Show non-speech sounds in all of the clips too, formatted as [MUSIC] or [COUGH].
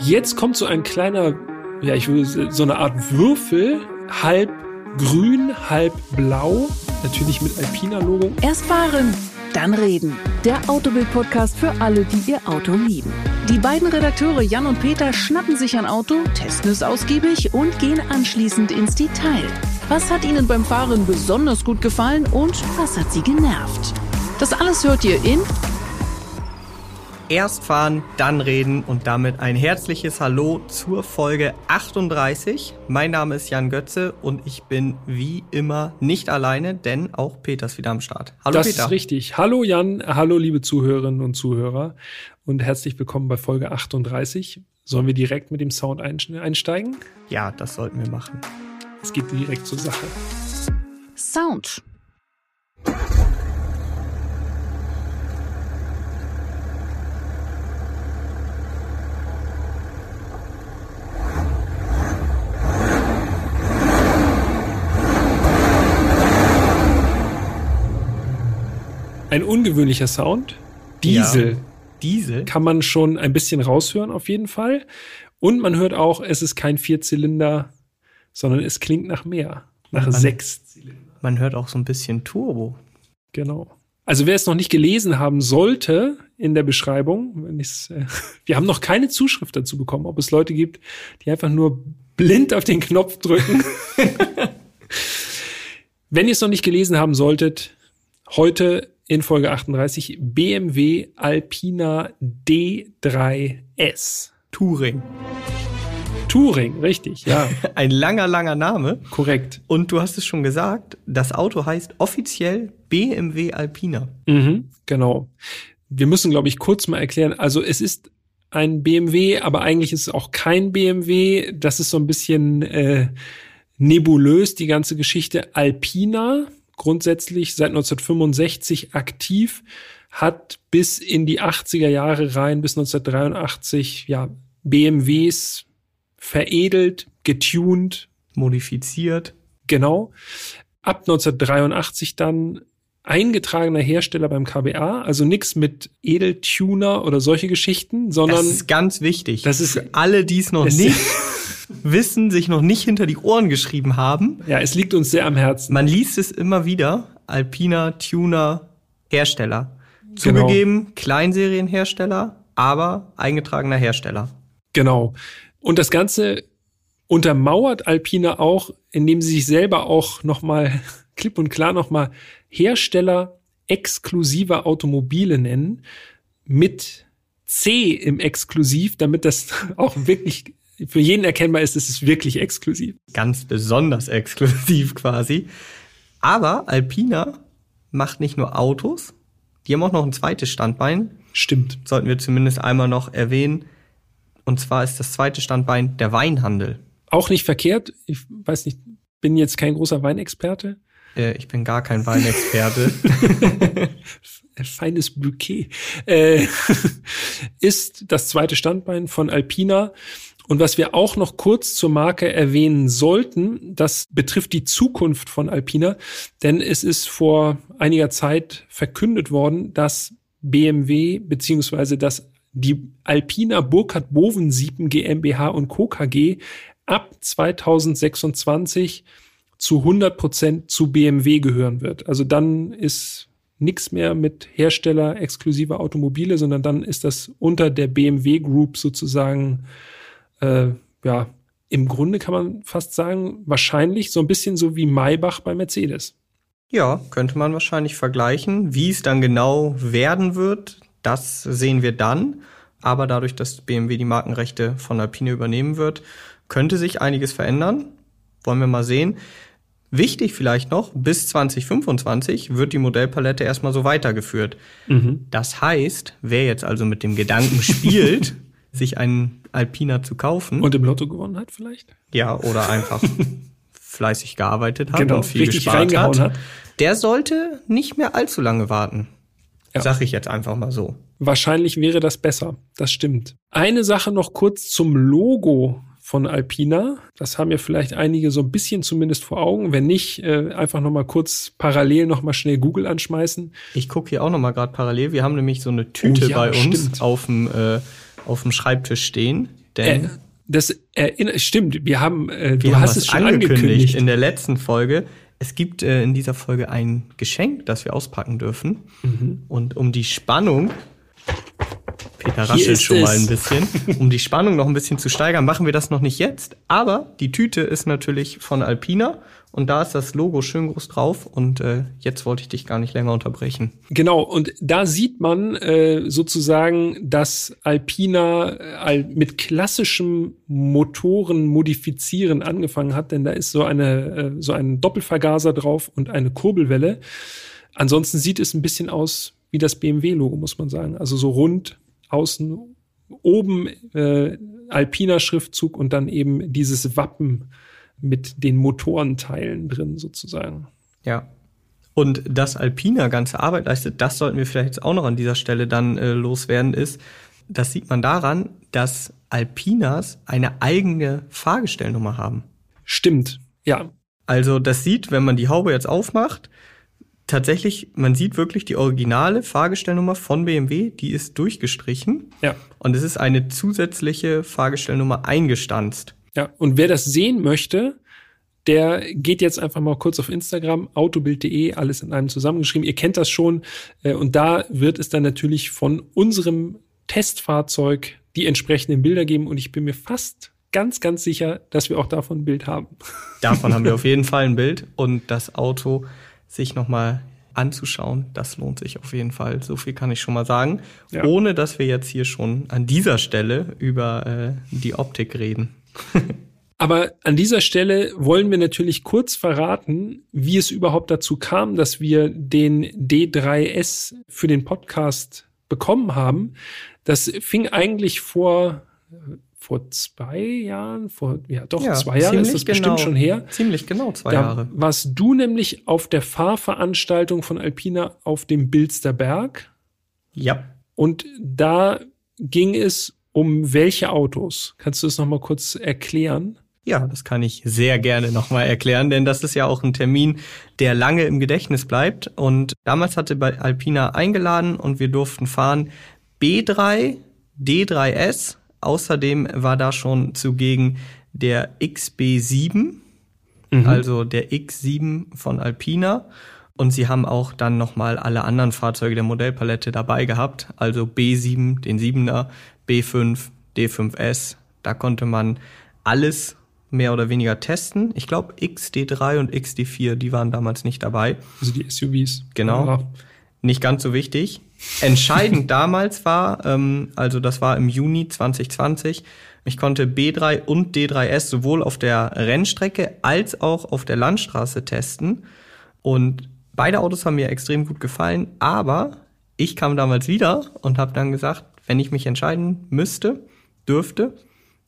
Jetzt kommt so ein kleiner, ja, ich würde so eine Art Würfel, halb grün, halb blau, natürlich mit Alpina-Logo. Erst fahren, dann reden. Der Autobild-Podcast für alle, die ihr Auto lieben. Die beiden Redakteure Jan und Peter schnappen sich ein Auto, testen es ausgiebig und gehen anschließend ins Detail. Was hat ihnen beim Fahren besonders gut gefallen und was hat sie genervt? Das alles hört ihr in Erst fahren, dann reden und damit ein herzliches Hallo zur Folge 38. Mein Name ist Jan Götze und ich bin wie immer nicht alleine, denn auch Peter ist wieder am Start. Hallo das Peter. Das ist richtig. Hallo Jan, hallo liebe Zuhörerinnen und Zuhörer und herzlich willkommen bei Folge 38. Sollen wir direkt mit dem Sound einsteigen? Ja, das sollten wir machen. Es geht direkt zur Sache. Sound. Ein ungewöhnlicher Sound. Diesel. Ja. Diesel. Kann man schon ein bisschen raushören, auf jeden Fall. Und man hört auch, es ist kein Vierzylinder, sondern es klingt nach mehr. Nach man, sechs Zylinder. Man hört auch so ein bisschen Turbo. Genau. Also wer es noch nicht gelesen haben sollte in der Beschreibung, wenn ich's, äh, [LAUGHS] wir haben noch keine Zuschrift dazu bekommen, ob es Leute gibt, die einfach nur blind auf den Knopf drücken. [LAUGHS] wenn ihr es noch nicht gelesen haben solltet, heute in Folge 38 BMW Alpina D3S. Touring. Touring, richtig, ja. [LAUGHS] Ein langer, langer Name. Korrekt. Und du hast es schon gesagt, das Auto heißt offiziell BMW Alpina. Mhm, genau. Wir müssen, glaube ich, kurz mal erklären. Also es ist ein BMW, aber eigentlich ist es auch kein BMW. Das ist so ein bisschen äh, nebulös, die ganze Geschichte. Alpina grundsätzlich seit 1965 aktiv, hat bis in die 80er Jahre rein, bis 1983, ja, BMWs veredelt, getuned, modifiziert. Genau. Ab 1983 dann eingetragener Hersteller beim KBA, also nichts mit Edeltuner oder solche Geschichten, sondern das ist ganz wichtig. Das ist für alle, die es noch nicht [LAUGHS] wissen, sich noch nicht hinter die Ohren geschrieben haben. Ja, es liegt uns sehr am Herzen. Man liest es immer wieder. Alpina, Tuner, Hersteller. Genau. Zugegeben, Kleinserienhersteller, aber eingetragener Hersteller. Genau. Und das Ganze untermauert Alpina auch, indem sie sich selber auch nochmal [LAUGHS] klipp und klar nochmal Hersteller exklusiver Automobile nennen mit C im Exklusiv, damit das [LAUGHS] auch wirklich für jeden erkennbar ist, es ist wirklich exklusiv. Ganz besonders exklusiv quasi. Aber Alpina macht nicht nur Autos, die haben auch noch ein zweites Standbein. Stimmt. Sollten wir zumindest einmal noch erwähnen. Und zwar ist das zweite Standbein der Weinhandel. Auch nicht verkehrt. Ich weiß nicht, bin jetzt kein großer Weinexperte. Äh, ich bin gar kein Weinexperte. Ein [LAUGHS] [LAUGHS] feines Bouquet. Äh, [LAUGHS] ist das zweite Standbein von Alpina und was wir auch noch kurz zur Marke erwähnen sollten, das betrifft die Zukunft von Alpina, denn es ist vor einiger Zeit verkündet worden, dass BMW beziehungsweise dass die Alpina Burkhard Bovensiepen GmbH und Co. KG ab 2026 zu 100 Prozent zu BMW gehören wird. Also dann ist nichts mehr mit Hersteller exklusiver Automobile, sondern dann ist das unter der BMW Group sozusagen äh, ja, im Grunde kann man fast sagen, wahrscheinlich so ein bisschen so wie Maybach bei Mercedes. Ja, könnte man wahrscheinlich vergleichen. Wie es dann genau werden wird, das sehen wir dann. Aber dadurch, dass BMW die Markenrechte von Alpine übernehmen wird, könnte sich einiges verändern. Wollen wir mal sehen. Wichtig vielleicht noch, bis 2025 wird die Modellpalette erstmal so weitergeführt. Mhm. Das heißt, wer jetzt also mit dem Gedanken spielt, [LAUGHS] sich einen Alpina zu kaufen. Und im Lotto gewonnen hat vielleicht? Ja, oder einfach [LAUGHS] fleißig gearbeitet hat genau, und viel gespart hat, hat. Der sollte nicht mehr allzu lange warten. Ja. Sag ich jetzt einfach mal so. Wahrscheinlich wäre das besser. Das stimmt. Eine Sache noch kurz zum Logo von Alpina. Das haben ja vielleicht einige so ein bisschen zumindest vor Augen. Wenn nicht, äh, einfach noch mal kurz parallel noch mal schnell Google anschmeißen. Ich gucke hier auch noch mal gerade parallel. Wir haben nämlich so eine Tüte oh, ja, bei uns stimmt. auf dem äh, auf dem Schreibtisch stehen. Denn Äh, das erinnert, stimmt, wir haben, äh, wir du haben hast es schon angekündigt. angekündigt in der letzten Folge. Es gibt äh, in dieser Folge ein Geschenk, das wir auspacken dürfen. Mhm. Und um die Spannung, Peter raschelt schon mal es. ein bisschen, [LAUGHS] um die Spannung noch ein bisschen zu steigern, machen wir das noch nicht jetzt. Aber die Tüte ist natürlich von Alpina und da ist das Logo schön groß drauf. Und äh, jetzt wollte ich dich gar nicht länger unterbrechen. Genau, und da sieht man äh, sozusagen, dass Alpina äh, mit klassischem Motoren modifizieren angefangen hat, denn da ist so eine äh, so ein Doppelvergaser drauf und eine Kurbelwelle. Ansonsten sieht es ein bisschen aus wie das BMW-Logo, muss man sagen. Also so rund, außen, oben äh, Alpina-Schriftzug und dann eben dieses Wappen mit den Motorenteilen drin sozusagen. Ja. Und dass Alpina ganze Arbeit leistet, das sollten wir vielleicht jetzt auch noch an dieser Stelle dann äh, loswerden, ist, das sieht man daran, dass Alpinas eine eigene Fahrgestellnummer haben. Stimmt, ja. Also das sieht, wenn man die Haube jetzt aufmacht, tatsächlich, man sieht wirklich die originale Fahrgestellnummer von BMW, die ist durchgestrichen Ja. und es ist eine zusätzliche Fahrgestellnummer eingestanzt. Ja, und wer das sehen möchte, der geht jetzt einfach mal kurz auf Instagram, autobild.de, alles in einem zusammengeschrieben. Ihr kennt das schon. äh, Und da wird es dann natürlich von unserem Testfahrzeug die entsprechenden Bilder geben. Und ich bin mir fast ganz, ganz sicher, dass wir auch davon ein Bild haben. [LAUGHS] Davon haben wir auf jeden Fall ein Bild und das Auto sich nochmal anzuschauen, das lohnt sich auf jeden Fall. So viel kann ich schon mal sagen, Ja. ohne dass wir jetzt hier schon an dieser Stelle über äh, die Optik reden. [LAUGHS] Aber an dieser Stelle wollen wir natürlich kurz verraten, wie es überhaupt dazu kam, dass wir den D3S für den Podcast bekommen haben. Das fing eigentlich vor, vor zwei Jahren, vor, ja doch, zwei Jahren ist das bestimmt schon her. Ziemlich genau zwei Da Jahre. warst du nämlich auf der Fahrveranstaltung von Alpina auf dem Bilsterberg Ja. und da ging es um welche Autos? Kannst du das noch mal kurz erklären? Ja, das kann ich sehr gerne nochmal erklären, denn das ist ja auch ein Termin, der lange im Gedächtnis bleibt. Und damals hatte bei Alpina eingeladen und wir durften fahren B3, D3S. Außerdem war da schon zugegen der XB7, also der X7 von Alpina. Und sie haben auch dann nochmal alle anderen Fahrzeuge der Modellpalette dabei gehabt. Also B7, den 7er, B5, D5S. Da konnte man alles mehr oder weniger testen. Ich glaube, XD3 und XD4, die waren damals nicht dabei. Also die SUVs. Genau. Ja. Nicht ganz so wichtig. Entscheidend [LAUGHS] damals war, ähm, also das war im Juni 2020, ich konnte B3 und D3S sowohl auf der Rennstrecke als auch auf der Landstraße testen. Und beide Autos haben mir extrem gut gefallen, aber ich kam damals wieder und habe dann gesagt, wenn ich mich entscheiden müsste, dürfte,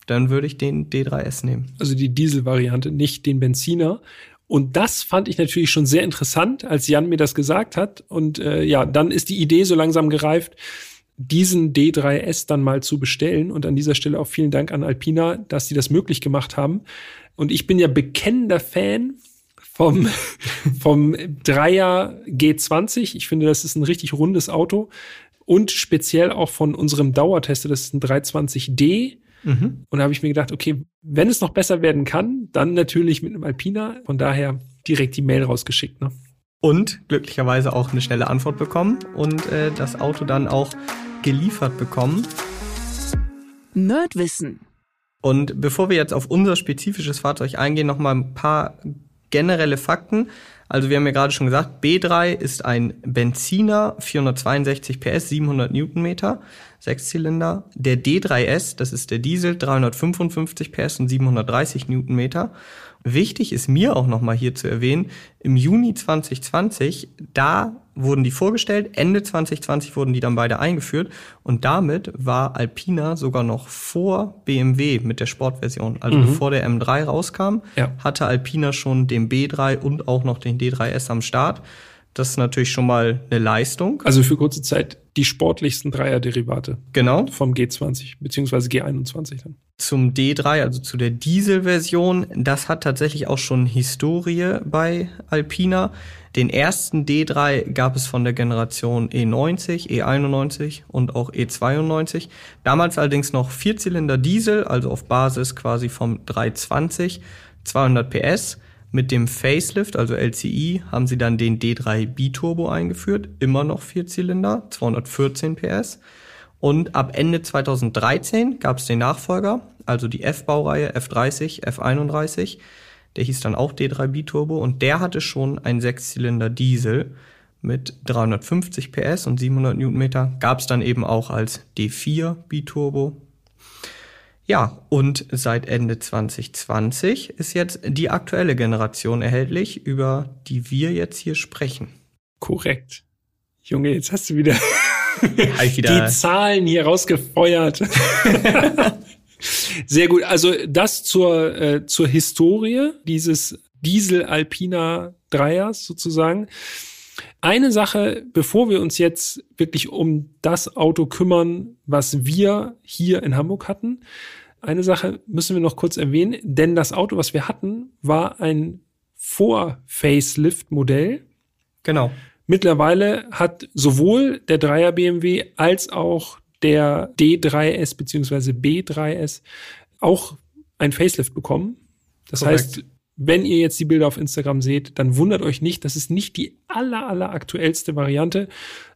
dann würde ich den D3S nehmen. Also die Dieselvariante, nicht den Benziner. Und das fand ich natürlich schon sehr interessant, als Jan mir das gesagt hat. Und äh, ja, dann ist die Idee so langsam gereift, diesen D3S dann mal zu bestellen. Und an dieser Stelle auch vielen Dank an Alpina, dass sie das möglich gemacht haben. Und ich bin ja bekennender Fan vom, [LAUGHS] vom Dreier G20. Ich finde, das ist ein richtig rundes Auto. Und speziell auch von unserem Dauertester, das ist ein 320D. Und da habe ich mir gedacht, okay, wenn es noch besser werden kann, dann natürlich mit einem Alpina. Von daher direkt die Mail rausgeschickt. Ne? Und glücklicherweise auch eine schnelle Antwort bekommen und äh, das Auto dann auch geliefert bekommen. Nerdwissen. Und bevor wir jetzt auf unser spezifisches Fahrzeug eingehen, noch mal ein paar generelle Fakten. Also wir haben ja gerade schon gesagt, B3 ist ein Benziner, 462 PS, 700 Newtonmeter, Sechszylinder. Der D3S, das ist der Diesel, 355 PS und 730 Newtonmeter. Wichtig ist mir auch noch mal hier zu erwähnen, im Juni 2020, da wurden die vorgestellt, Ende 2020 wurden die dann beide eingeführt und damit war Alpina sogar noch vor BMW mit der Sportversion. Also bevor der M3 rauskam, Ja. hatte Alpina schon den B3 und auch noch den D3S am Start. Das ist natürlich schon mal eine Leistung. Also für kurze Zeit die sportlichsten Dreier-Derivate. Genau. Vom G20 beziehungsweise G21 dann. Zum D3, also zu der Dieselversion, das hat tatsächlich auch schon Historie bei Alpina. Den ersten D3 gab es von der Generation E90, E91 und auch E92. Damals allerdings noch Vierzylinder Diesel, also auf Basis quasi vom 320, 200 PS. Mit dem Facelift, also LCI, haben sie dann den D3 Biturbo eingeführt, immer noch Vierzylinder, 214 PS. Und ab Ende 2013 gab es den Nachfolger, also die F-Baureihe F30, F31. Der hieß dann auch D3 Biturbo und der hatte schon einen Sechszylinder Diesel mit 350 PS und 700 Newtonmeter. Gab es dann eben auch als D4 Biturbo ja, und seit Ende 2020 ist jetzt die aktuelle Generation erhältlich, über die wir jetzt hier sprechen. Korrekt. Junge, jetzt hast du wieder, [LAUGHS] wieder die Zahlen hier rausgefeuert. [LAUGHS] Sehr gut. Also das zur, äh, zur Historie dieses Diesel Alpina Dreiers sozusagen. Eine Sache, bevor wir uns jetzt wirklich um das Auto kümmern, was wir hier in Hamburg hatten, eine Sache müssen wir noch kurz erwähnen, denn das Auto, was wir hatten, war ein Vor-Facelift-Modell. Genau. Mittlerweile hat sowohl der 3er BMW als auch der D3S bzw. B3S auch ein Facelift bekommen. Das Korrekt. heißt, wenn ihr jetzt die Bilder auf Instagram seht, dann wundert euch nicht, das ist nicht die aller, aller aktuellste Variante.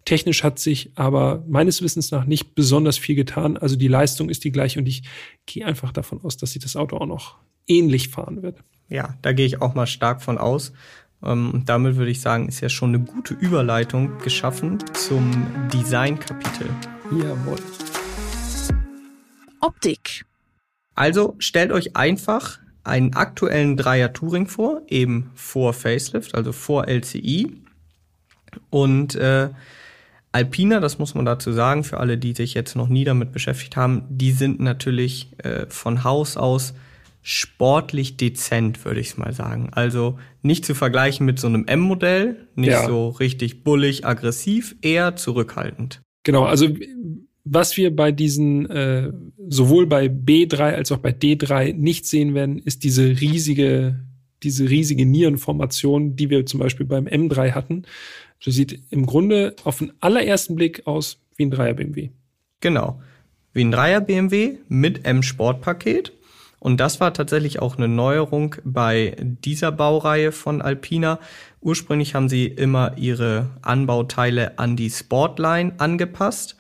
Technisch hat sich aber meines Wissens nach nicht besonders viel getan. Also die Leistung ist die gleiche und ich gehe einfach davon aus, dass sich das Auto auch noch ähnlich fahren wird. Ja, da gehe ich auch mal stark von aus. Ähm, damit würde ich sagen, ist ja schon eine gute Überleitung geschaffen zum Designkapitel. Jawohl. Optik. Also stellt euch einfach einen aktuellen Dreier Touring vor, eben vor Facelift, also vor LCI. Und äh, Alpina, das muss man dazu sagen, für alle, die sich jetzt noch nie damit beschäftigt haben, die sind natürlich äh, von Haus aus sportlich dezent, würde ich mal sagen. Also nicht zu vergleichen mit so einem M-Modell, nicht ja. so richtig bullig, aggressiv, eher zurückhaltend. Genau, also was wir bei diesen, äh, sowohl bei B3 als auch bei D3 nicht sehen werden, ist diese riesige, diese riesige Nierenformation, die wir zum Beispiel beim M3 hatten. Das sieht im Grunde auf den allerersten Blick aus wie ein Dreier BMW. Genau. Wie ein Dreier BMW mit M-Sportpaket. Und das war tatsächlich auch eine Neuerung bei dieser Baureihe von Alpina. Ursprünglich haben sie immer ihre Anbauteile an die Sportline angepasst.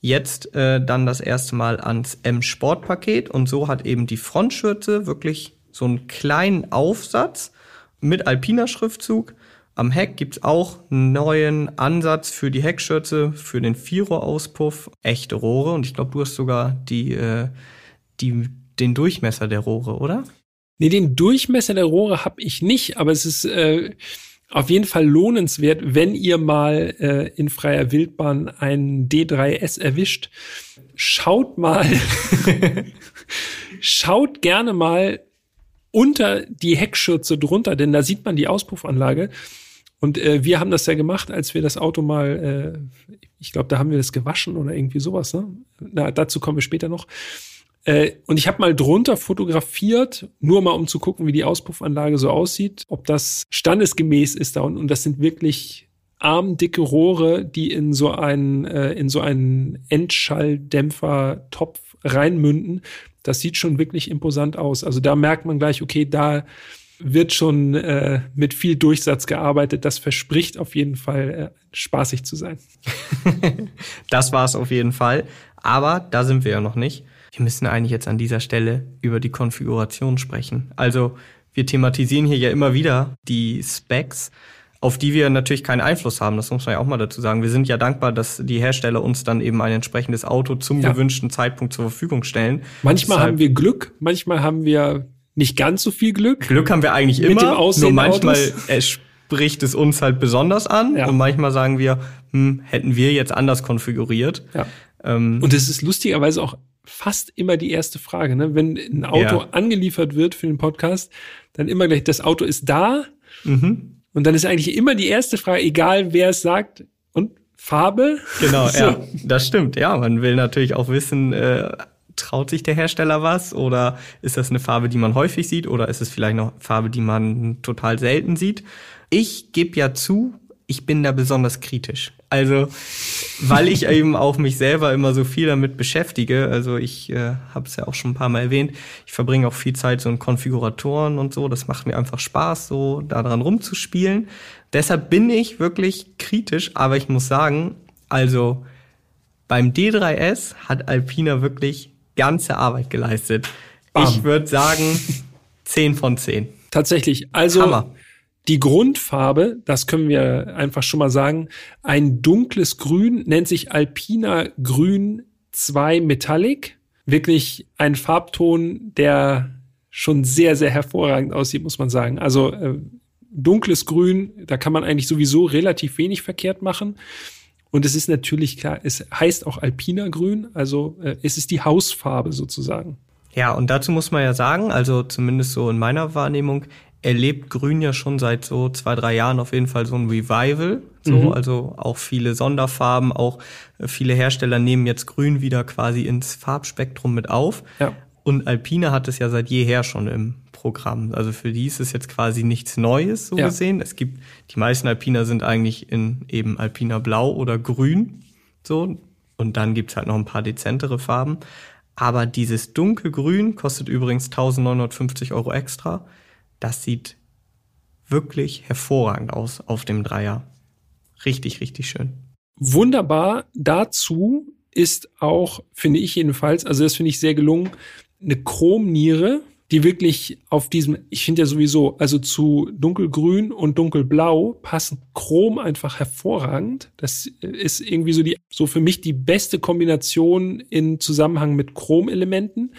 Jetzt äh, dann das erste Mal ans M-Sport-Paket und so hat eben die Frontschürze wirklich so einen kleinen Aufsatz mit alpiner Schriftzug. Am Heck gibt's auch einen neuen Ansatz für die Heckschürze, für den Vierer-Auspuff, echte Rohre und ich glaube, du hast sogar die, äh, die, den Durchmesser der Rohre, oder? Nee, den Durchmesser der Rohre habe ich nicht, aber es ist äh, auf jeden Fall lohnenswert, wenn ihr mal äh, in freier Wildbahn einen D3S erwischt. Schaut mal, [LAUGHS] schaut gerne mal unter die Heckschürze drunter, denn da sieht man die Auspuffanlage. Und äh, wir haben das ja gemacht, als wir das Auto mal, äh, ich glaube, da haben wir das gewaschen oder irgendwie sowas. Ne? Na, dazu kommen wir später noch. Äh, und ich habe mal drunter fotografiert, nur mal um zu gucken, wie die Auspuffanlage so aussieht, ob das standesgemäß ist da unten. Und das sind wirklich armdicke Rohre, die in so einen, äh, in so einen Endschalldämpfer-Topf reinmünden. Das sieht schon wirklich imposant aus. Also da merkt man gleich, okay, da wird schon äh, mit viel Durchsatz gearbeitet. Das verspricht auf jeden Fall äh, spaßig zu sein. [LAUGHS] das war es auf jeden Fall. Aber da sind wir ja noch nicht wir müssen eigentlich jetzt an dieser Stelle über die Konfiguration sprechen. Also wir thematisieren hier ja immer wieder die Specs, auf die wir natürlich keinen Einfluss haben. Das muss man ja auch mal dazu sagen. Wir sind ja dankbar, dass die Hersteller uns dann eben ein entsprechendes Auto zum ja. gewünschten Zeitpunkt zur Verfügung stellen. Manchmal Deshalb haben wir Glück, manchmal haben wir nicht ganz so viel Glück. Glück haben wir eigentlich immer, nur manchmal spricht es uns halt besonders an ja. und manchmal sagen wir, hm, hätten wir jetzt anders konfiguriert. Ja. Ähm, und es ist lustigerweise auch fast immer die erste Frage. Ne? Wenn ein Auto ja. angeliefert wird für den Podcast, dann immer gleich, das Auto ist da. Mhm. Und dann ist eigentlich immer die erste Frage, egal wer es sagt, und Farbe? Genau, [LAUGHS] so. ja, das stimmt. Ja, man will natürlich auch wissen, äh, traut sich der Hersteller was oder ist das eine Farbe, die man häufig sieht oder ist es vielleicht noch Farbe, die man total selten sieht? Ich gebe ja zu, ich bin da besonders kritisch. Also, weil ich eben auch mich selber immer so viel damit beschäftige. Also ich äh, habe es ja auch schon ein paar Mal erwähnt. Ich verbringe auch viel Zeit so in Konfiguratoren und so. Das macht mir einfach Spaß, so daran rumzuspielen. Deshalb bin ich wirklich kritisch, aber ich muss sagen, also beim D3S hat Alpina wirklich ganze Arbeit geleistet. Bam. Ich würde sagen 10 von 10. Tatsächlich. Also Hammer. Die Grundfarbe, das können wir einfach schon mal sagen, ein dunkles Grün nennt sich Alpina Grün 2 Metallic. Wirklich ein Farbton, der schon sehr, sehr hervorragend aussieht, muss man sagen. Also äh, dunkles Grün, da kann man eigentlich sowieso relativ wenig verkehrt machen. Und es ist natürlich klar, es heißt auch Alpina Grün, also äh, es ist die Hausfarbe sozusagen. Ja, und dazu muss man ja sagen, also zumindest so in meiner Wahrnehmung, erlebt Grün ja schon seit so zwei, drei Jahren auf jeden Fall so ein Revival. So, mhm. also auch viele Sonderfarben, auch äh, viele Hersteller nehmen jetzt Grün wieder quasi ins Farbspektrum mit auf. Ja. Und Alpine hat es ja seit jeher schon im Programm. Also für die ist es jetzt quasi nichts Neues so ja. gesehen. Es gibt, die meisten Alpiner sind eigentlich in eben Alpina Blau oder Grün. So. Und dann gibt's halt noch ein paar dezentere Farben. Aber dieses dunkelgrün kostet übrigens 1950 Euro extra das sieht wirklich hervorragend aus auf dem Dreier. Richtig, richtig schön. Wunderbar. Dazu ist auch, finde ich jedenfalls, also das finde ich sehr gelungen, eine Chromniere, die wirklich auf diesem, ich finde ja sowieso, also zu dunkelgrün und dunkelblau passen Chrom einfach hervorragend. Das ist irgendwie so die, so für mich die beste Kombination in Zusammenhang mit Chromelementen.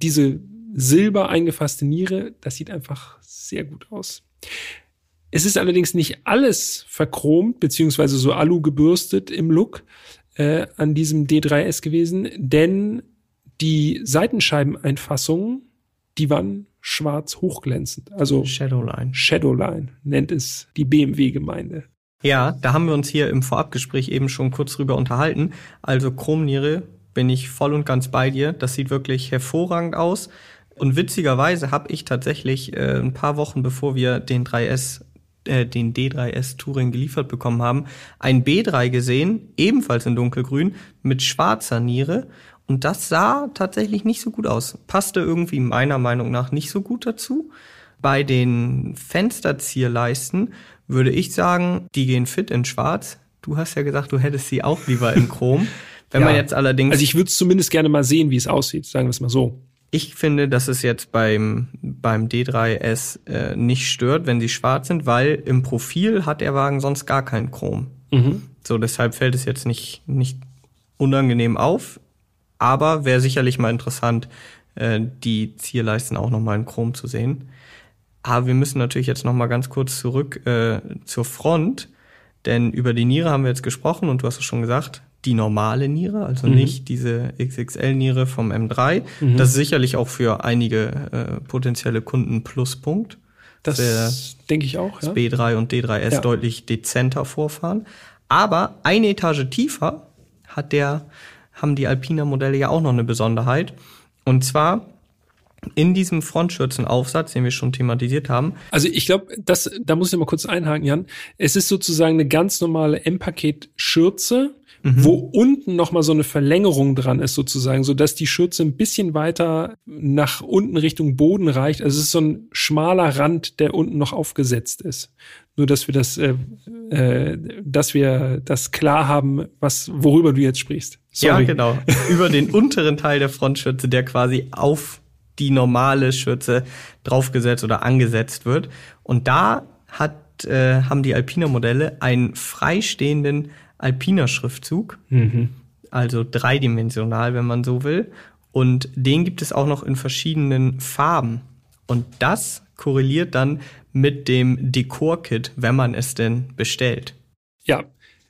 Diese silber eingefasste Niere. Das sieht einfach sehr gut aus. Es ist allerdings nicht alles verchromt, beziehungsweise so alu gebürstet im Look äh, an diesem D3S gewesen, denn die Seitenscheibeneinfassungen, die waren schwarz hochglänzend. Also Shadowline. Shadowline nennt es die BMW-Gemeinde. Ja, da haben wir uns hier im Vorabgespräch eben schon kurz drüber unterhalten. Also Chromniere bin ich voll und ganz bei dir. Das sieht wirklich hervorragend aus. Und witzigerweise habe ich tatsächlich äh, ein paar Wochen bevor wir den 3S äh, den D3S Touring geliefert bekommen haben, ein B3 gesehen, ebenfalls in dunkelgrün, mit schwarzer Niere. Und das sah tatsächlich nicht so gut aus. Passte irgendwie meiner Meinung nach nicht so gut dazu. Bei den Fensterzierleisten würde ich sagen, die gehen fit in schwarz. Du hast ja gesagt, du hättest sie auch lieber in Chrom. [LAUGHS] Wenn ja. man jetzt allerdings. Also ich würde zumindest gerne mal sehen, wie es aussieht, sagen wir es mal so. Ich finde, dass es jetzt beim, beim D3S äh, nicht stört, wenn sie schwarz sind, weil im Profil hat der Wagen sonst gar kein Chrom. Mhm. So, deshalb fällt es jetzt nicht, nicht unangenehm auf. Aber wäre sicherlich mal interessant, äh, die Zierleisten auch nochmal in Chrom zu sehen. Aber wir müssen natürlich jetzt nochmal ganz kurz zurück äh, zur Front. Denn über die Niere haben wir jetzt gesprochen und du hast es schon gesagt, die normale Niere, also mhm. nicht diese XXL-Niere vom M3. Mhm. Das ist sicherlich auch für einige äh, potenzielle Kunden Pluspunkt. Das denke ich auch. Ja. Das B3 und D3S ja. deutlich dezenter vorfahren. Aber eine Etage tiefer hat der, haben die Alpina-Modelle ja auch noch eine Besonderheit. Und zwar in diesem Frontschürzenaufsatz, den wir schon thematisiert haben. Also ich glaube, das, da muss ich mal kurz einhaken, Jan. Es ist sozusagen eine ganz normale M-Paket-Schürze mhm. wo unten nochmal so eine Verlängerung dran ist sozusagen, so dass die Schürze ein bisschen weiter nach unten Richtung Boden reicht. Also es ist so ein schmaler Rand, der unten noch aufgesetzt ist. Nur dass wir das, äh, äh, dass wir das klar haben, was worüber du jetzt sprichst. Sorry. Ja, genau. [LAUGHS] Über den unteren Teil der Frontschürze, der quasi auf die normale Schürze draufgesetzt oder angesetzt wird. Und da hat, äh, haben die Alpina Modelle einen freistehenden alpiner Schriftzug, mhm. also dreidimensional, wenn man so will. Und den gibt es auch noch in verschiedenen Farben. Und das korreliert dann mit dem Dekor-Kit, wenn man es denn bestellt. Ja,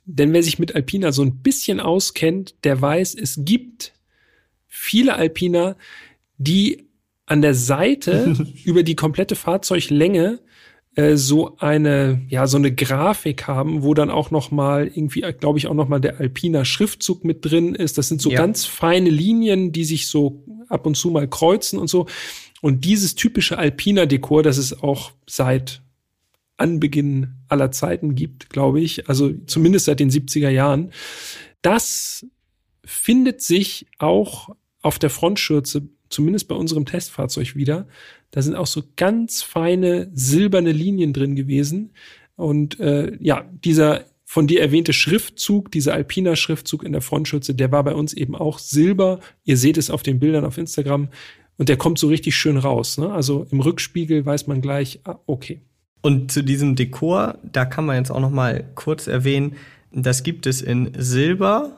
denn wer sich mit Alpina so ein bisschen auskennt, der weiß, es gibt viele Alpina, die an der Seite [LAUGHS] über die komplette Fahrzeuglänge äh, so eine, ja, so eine Grafik haben, wo dann auch noch mal irgendwie, glaube ich, auch noch mal der Alpina Schriftzug mit drin ist. Das sind so Ja. ganz feine Linien, die sich so ab und zu mal kreuzen und so. Und dieses typische Alpina Dekor, das es auch seit Anbeginn aller Zeiten gibt, glaube ich, also zumindest seit den 70er Jahren, das findet sich auch auf der Frontschürze, zumindest bei unserem Testfahrzeug wieder. Da sind auch so ganz feine silberne Linien drin gewesen. Und äh, ja, dieser von dir erwähnte Schriftzug, dieser Alpina-Schriftzug in der Frontschürze, der war bei uns eben auch silber. Ihr seht es auf den Bildern auf Instagram. Und der kommt so richtig schön raus. Ne? Also im Rückspiegel weiß man gleich, ah, okay. Und zu diesem Dekor, da kann man jetzt auch noch mal kurz erwähnen, das gibt es in Silber,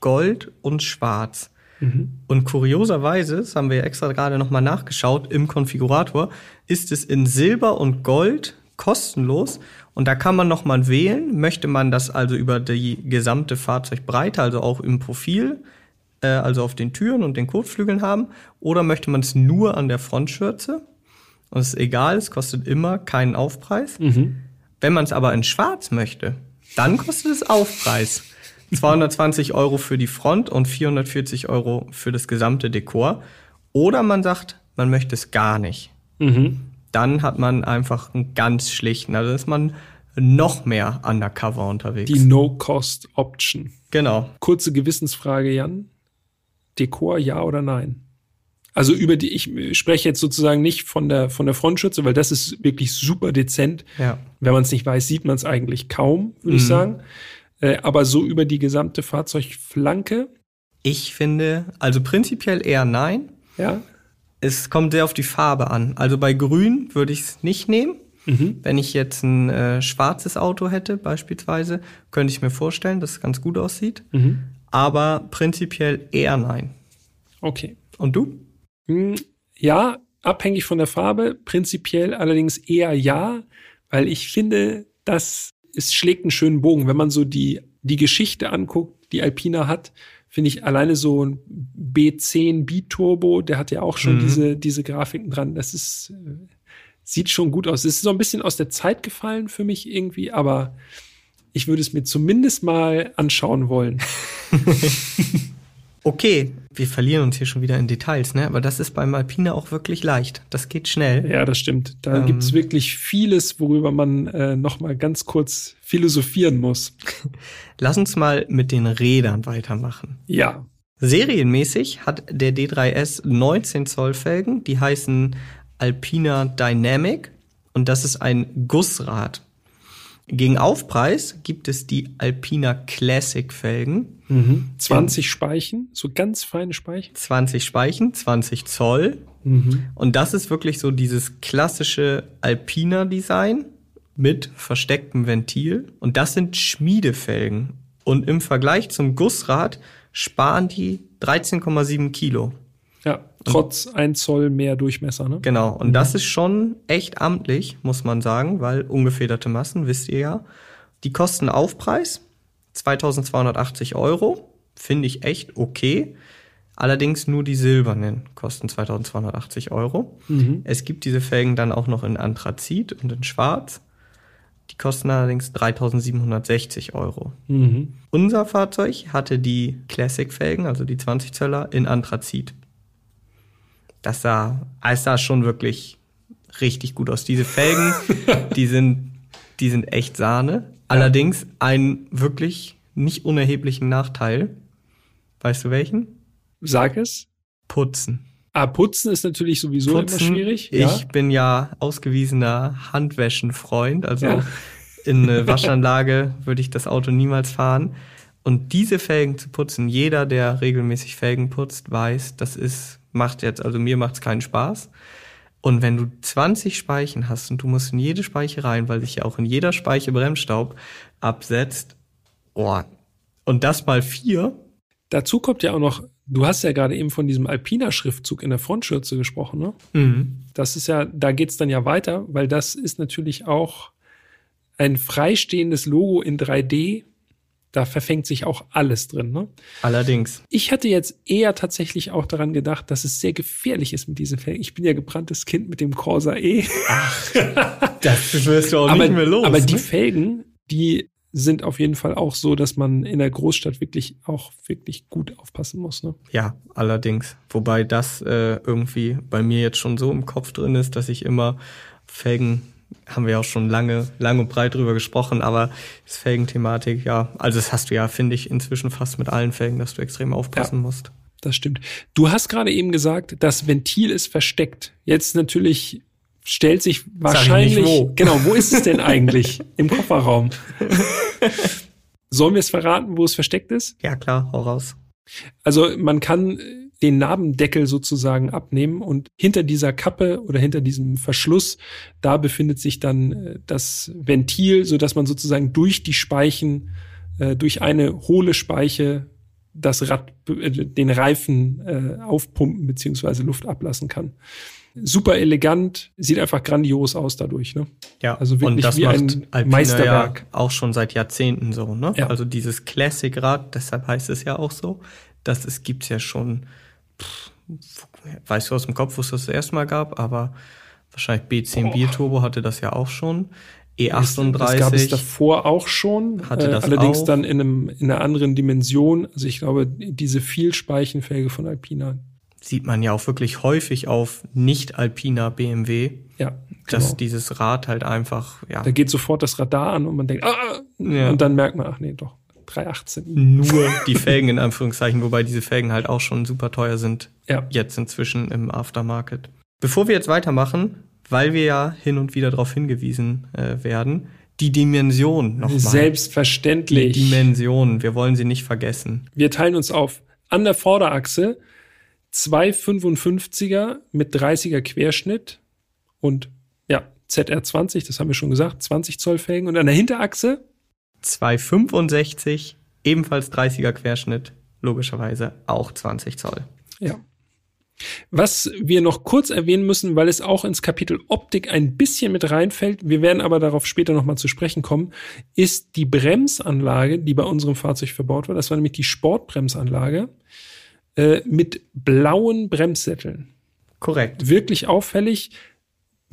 Gold und Schwarz. Und kurioserweise, das haben wir ja extra gerade noch mal nachgeschaut im Konfigurator, ist es in Silber und Gold kostenlos und da kann man noch mal wählen, möchte man das also über die gesamte Fahrzeugbreite, also auch im Profil, äh, also auf den Türen und den Kotflügeln haben, oder möchte man es nur an der Frontschürze? Und es ist egal, es kostet immer keinen Aufpreis. Wenn man es aber in Schwarz möchte, dann kostet es Aufpreis. 220 Euro für die Front und 440 Euro für das gesamte Dekor. Oder man sagt, man möchte es gar nicht. Dann hat man einfach einen ganz schlichten, also ist man noch mehr undercover unterwegs. Die No-Cost-Option. genau. Kurze Gewissensfrage, Jan. Dekor, ja oder nein? Also über die, ich spreche jetzt sozusagen nicht von der, von der Frontschütze, weil das ist wirklich super dezent. Ja. Wenn man es nicht weiß, sieht man es eigentlich kaum, würde ich sagen. Äh, aber so über die gesamte Fahrzeugflanke, Ich finde, also prinzipiell eher nein. ja. Es kommt sehr auf die Farbe an. Also bei Grün würde ich es nicht nehmen. Wenn ich jetzt ein äh, schwarzes Auto hätte, beispielsweise, könnte ich mir vorstellen, dass es ganz gut aussieht. Aber prinzipiell eher nein. Okay. Und du? Hm, Ja, abhängig von der Farbe, prinzipiell allerdings eher ja, weil ich finde, das es schlägt einen schönen Bogen. Wenn man so die, die Geschichte anguckt, die Alpina hat, finde ich alleine so ein B10 Biturbo, der hat ja auch schon diese, diese Grafiken dran. Das ist, äh, sieht schon gut aus. Es ist so ein bisschen aus der Zeit gefallen für mich irgendwie, aber ich würde es mir zumindest mal anschauen wollen. [LAUGHS] Okay, wir verlieren uns hier schon wieder in Details, ne? Aber das ist beim Alpina auch wirklich leicht. Das geht schnell. Ja, das stimmt. Da Ähm. gibt's wirklich vieles, worüber man äh, noch mal ganz kurz philosophieren muss. [LAUGHS] Lass uns mal mit den Rädern weitermachen. Ja, Serienmäßig hat der D3S 19 Zoll Felgen, die heißen Alpina Dynamic und das ist ein Gussrad. Gegen Aufpreis gibt es die Alpina Classic Felgen, 20 Speichen, so ganz feine Speichen. 20 Speichen, 20 Zoll. Und das ist wirklich so dieses klassische Alpina Design mit verstecktem Ventil. Und das sind Schmiedefelgen. Und im Vergleich zum Gussrad sparen die 13,7 Kilo. Ja, trotz ein Zoll mehr Durchmesser, ne? Genau, und das ist schon echt amtlich, muss man sagen, weil ungefederte Massen, wisst ihr ja. Die kosten Aufpreis 2280 Euro, finde ich echt okay. Allerdings nur die silbernen kosten 2280 Euro. Es gibt diese Felgen dann auch noch in Anthrazit und in Schwarz. Die kosten allerdings 3760 Euro. Mhm. Unser Fahrzeug hatte die Classic-Felgen, also die 20 Zöller, in Anthrazit. Das sah, es sah schon wirklich richtig gut aus. Diese Felgen, [LAUGHS] die sind, die sind echt Sahne. Allerdings einen wirklich nicht unerheblichen Nachteil. Weißt du welchen? Sag es. Putzen. Ah, putzen ist natürlich sowieso immer schwierig. Ich bin ja ausgewiesener Handwäschenfreund, also Ja. in eine [LAUGHS] Waschanlage würde ich das Auto niemals fahren. Und diese Felgen zu putzen, jeder, der regelmäßig Felgen putzt, weiß, das ist, macht jetzt, also mir macht es keinen Spaß. Und wenn du 20 Speichen hast und du musst in jede Speiche rein, weil sich ja auch in jeder Speiche Bremsstaub absetzt, oh, und das mal vier, Dazu kommt ja auch noch, du hast ja gerade eben von diesem Alpina-Schriftzug in der Frontschürze gesprochen, ne? mhm. Das ist ja, da geht's dann ja weiter, weil das ist natürlich auch ein freistehendes Logo in 3D. Da verfängt sich auch alles drin. Ne? Allerdings. Ich hatte jetzt eher tatsächlich auch daran gedacht, dass es sehr gefährlich ist mit diesen Felgen. Ich bin ja gebranntes Kind mit dem Corsa E. Ach, [LAUGHS] das wirst du auch aber, nicht mehr los. Aber die ne? Felgen, die sind auf jeden Fall auch so, dass man in der Großstadt wirklich auch wirklich gut aufpassen muss. Ne? Ja, allerdings. Wobei das äh, irgendwie bei mir jetzt schon so im Kopf drin ist, dass ich immer Felgen haben wir auch schon lange, lang und breit drüber gesprochen, aber das Felgenthematik, ja, also das hast du ja, finde ich, inzwischen fast mit allen Felgen, dass du extrem aufpassen Ja. musst. Das stimmt. Du hast gerade eben gesagt, das Ventil ist versteckt. Jetzt natürlich stellt sich wahrscheinlich, wo. [LAUGHS] genau, wo ist es denn eigentlich? Im Kofferraum. [LAUGHS] Sollen wir es verraten, wo es versteckt ist? Ja, klar, hau raus. Also man kann den Nabendeckel sozusagen abnehmen und hinter dieser Kappe oder hinter diesem Verschluss, da befindet sich dann äh, das Ventil, so dass man sozusagen durch die Speichen, äh, durch eine hohle Speiche das Rad, äh, den Reifen aufpumpen beziehungsweise Luft ablassen kann. Super elegant, sieht einfach grandios aus dadurch. Ne? Ja, Also wirklich und das wie macht ein Alpina Meisterwerk. Ja auch schon seit Jahrzehnten so, ne? Ja. Also dieses Classic-Rad, deshalb heißt es ja auch so, das es gibt's ja schon, pff, weißt du aus dem Kopf, wo es das, das erste Mal gab, aber wahrscheinlich B10 Boah. Bierturbo hatte das ja auch schon. E Das gab es E38, davor auch schon, Hatte äh, das allerdings auch. dann in, einem, in einer anderen Dimension. Also ich glaube, diese Vielspeichenfelge von Alpina, sieht man ja auch wirklich häufig auf nicht Alpina BMW, ja, dass genau. dieses Rad halt einfach, ja, da geht sofort das Radar an und man denkt, ah, Ja. und dann merkt man, ach nee, doch, 318. nur die Felgen in Anführungszeichen, wobei diese Felgen halt auch schon super teuer sind. Ja. Jetzt inzwischen im Aftermarket. Bevor wir jetzt weitermachen, weil wir ja hin und wieder darauf hingewiesen äh, werden, die Dimension nochmal. Die Selbstverständlich. Dimension, wir wollen sie nicht vergessen. Wir teilen uns auf. An der Vorderachse zwei 55er mit 30er Querschnitt und ja, ZR20, das haben wir schon gesagt, 20 Zoll Felgen. Und an der Hinterachse 265, ebenfalls 30er Querschnitt, logischerweise auch 20 Zoll. Ja. Was wir noch kurz erwähnen müssen, weil es auch ins Kapitel Optik ein bisschen mit reinfällt, wir werden aber darauf später nochmal zu sprechen kommen, ist die Bremsanlage, die bei unserem Fahrzeug verbaut war. Das war nämlich die Sportbremsanlage äh, mit blauen Bremssätteln. Korrekt. Wirklich auffällig.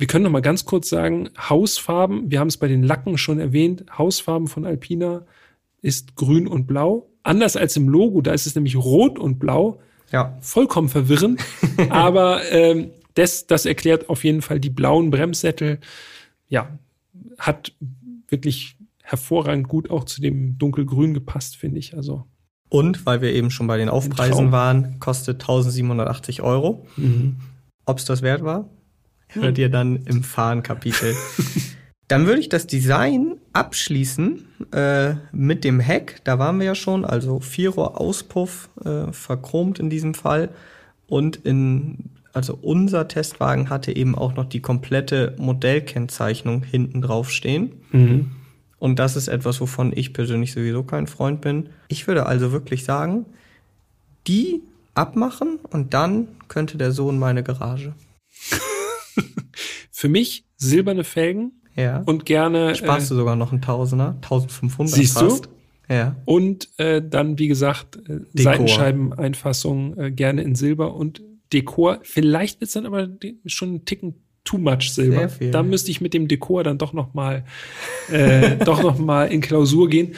Wir können noch mal ganz kurz sagen, Hausfarben, wir haben es bei den Lacken schon erwähnt, Hausfarben von Alpina ist grün und blau. Anders als im Logo, da ist es nämlich rot und blau Ja, vollkommen verwirrend. [LAUGHS] aber ähm, das, das erklärt auf jeden Fall die blauen Bremssättel. Ja, hat wirklich hervorragend gut auch zu dem dunkelgrün gepasst, finde ich. Also und weil wir eben schon bei den. Aufpreisen waren, kostet 1780 Euro. Ob es das wert war, hört ihr dann im Fahren-Kapitel. [LAUGHS] dann würde ich das Design abschließen äh, mit dem Heck. Da waren wir ja schon, also Vierrohr-Auspuff, äh, verchromt in diesem Fall. Und in, also unser Testwagen hatte eben auch noch die komplette Modellkennzeichnung hinten drauf stehen. Und das ist etwas, wovon ich persönlich sowieso kein Freund bin. Ich würde also wirklich sagen, die abmachen und dann könnte der Sohn meine Garage. [LAUGHS] für mich silberne Felgen Ja. und gerne Sparst äh, du sogar noch einen Tausender, 1500 Siehst du? fast. Ja. und äh, dann wie gesagt äh, Seitenscheibeneinfassung äh, gerne in Silber und Dekor. Vielleicht wird's dann aber schon ein Ticken too much Silber. Sehr viel. Da müsste ich mit dem Dekor dann doch noch mal äh, [LAUGHS] doch noch mal in Klausur gehen.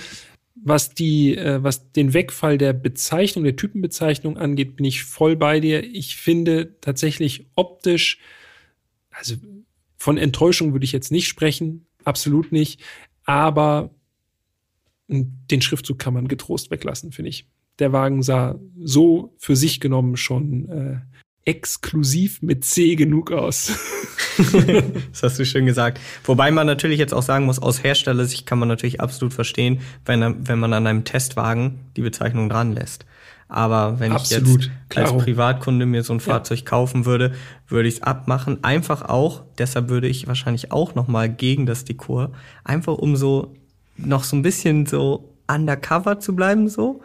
Was die, äh, was den Wegfall der Bezeichnung, der Typenbezeichnung angeht, bin ich voll bei dir. Ich finde tatsächlich optisch, also von Enttäuschung würde ich jetzt nicht sprechen, absolut nicht, aber den Schriftzug kann man getrost weglassen, finde ich. Der Wagen sah so für sich genommen schon äh, exklusiv mit C genug aus. [LAUGHS] Das hast du schön gesagt. Wobei man natürlich jetzt auch sagen muss, aus Herstellersicht kann man natürlich absolut verstehen, wenn, wenn man an einem Testwagen die Bezeichnung dran lässt. Aber wenn Absolut, ich jetzt klaro. als Privatkunde mir so ein Fahrzeug kaufen würde, würde ich es abmachen. Einfach auch, deshalb würde ich wahrscheinlich auch noch mal gegen das Dekor, einfach um so noch so ein bisschen so undercover zu bleiben, so,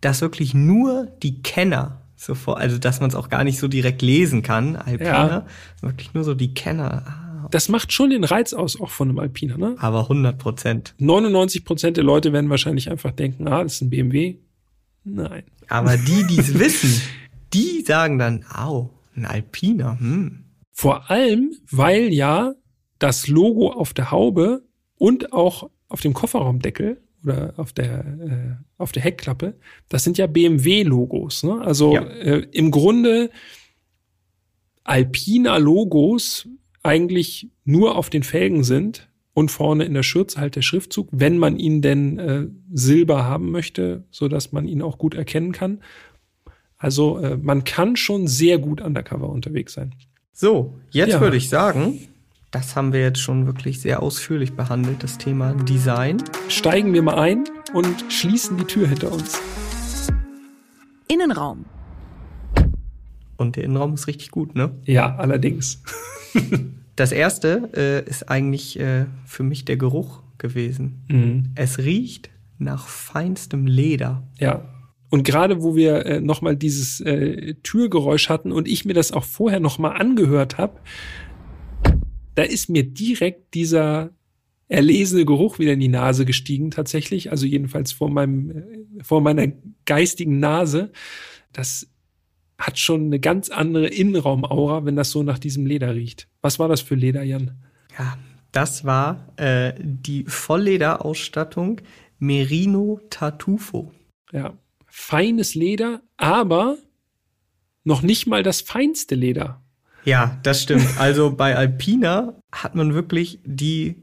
dass wirklich nur die Kenner sofort, also dass man es auch gar nicht so direkt lesen kann, Alpina, Ja. wirklich nur so die Kenner. Ah, Das macht schon den Reiz aus, auch von einem Alpina, ne? Aber 100 Prozent. 99 Prozent der Leute werden wahrscheinlich einfach denken, ah, das ist ein BMW. Nein. Aber die, die es [LAUGHS] wissen, die sagen dann, au, ein Alpina, hm. Vor allem, weil ja das Logo auf der Haube und auch auf dem Kofferraumdeckel oder auf der, äh, auf der Heckklappe, das sind ja BMW-Logos. Ne? Also Ja. äh, im Grunde Alpina-Logos eigentlich nur auf den Felgen sind und vorne in der Schürze halt der Schriftzug, wenn man ihn denn äh, silber haben möchte, so dass man ihn auch gut erkennen kann. Also äh, man kann schon sehr gut undercover unterwegs sein. So, jetzt Ja. würde ich sagen, das haben wir jetzt schon wirklich sehr ausführlich behandelt, das Thema Design. Steigen wir mal ein und schließen die Tür hinter uns. Innenraum. Und der Innenraum ist richtig gut, ne? Ja, allerdings. [LAUGHS] Das erste äh, ist eigentlich äh, für mich der Geruch gewesen. Mhm. Es riecht nach feinstem Leder. Ja. Und gerade wo wir äh, nochmal dieses äh, Türgeräusch hatten und ich mir das auch vorher nochmal angehört habe, da ist mir direkt dieser erlesene Geruch wieder in die Nase gestiegen tatsächlich. Also jedenfalls vor meinem, äh, vor meiner geistigen Nase. Das hat schon eine ganz andere Innenraumaura, wenn das so nach diesem Leder riecht. Was war das für Leder, Jan? Ja, das war äh, die Volllederausstattung Merino Tartufo. Ja, feines Leder, aber noch nicht mal das feinste Leder. Ja, das stimmt. Also bei Alpina hat man wirklich die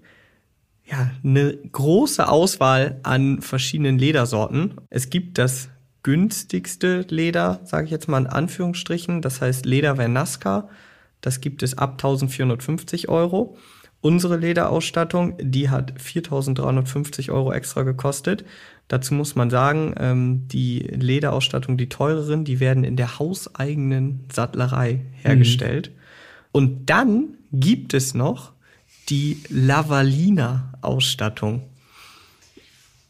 ja, eine große Auswahl an verschiedenen Ledersorten. Es gibt das günstigste Leder, sage ich jetzt mal in Anführungsstrichen, das heißt Leder Vernasca. Das gibt es ab 1450 Euro. Unsere Lederausstattung, die hat 4350 Euro extra gekostet. Dazu muss man sagen, ähm, die Lederausstattung, die teureren, die werden in der hauseigenen Sattlerei hergestellt. Und dann gibt es noch die Lavalina-Ausstattung.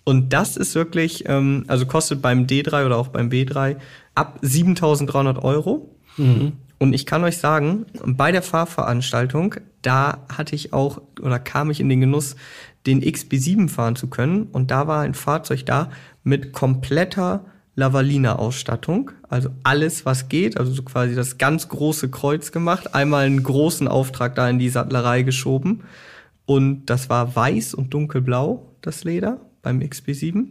Und das ist wirklich, ähm, also kostet beim D3 oder auch beim B3 ab 7300 Euro. Und ich kann euch sagen, bei der Fahrveranstaltung, da hatte ich auch oder kam ich in den Genuss, den XB7 fahren zu können. Und da war ein Fahrzeug da mit kompletter Lavalina-Ausstattung. Also alles, was geht. Also so quasi das ganz große Kreuz gemacht. Einmal einen großen Auftrag da in die Sattlerei geschoben. Und das war weiß und dunkelblau, das Leder beim XB7.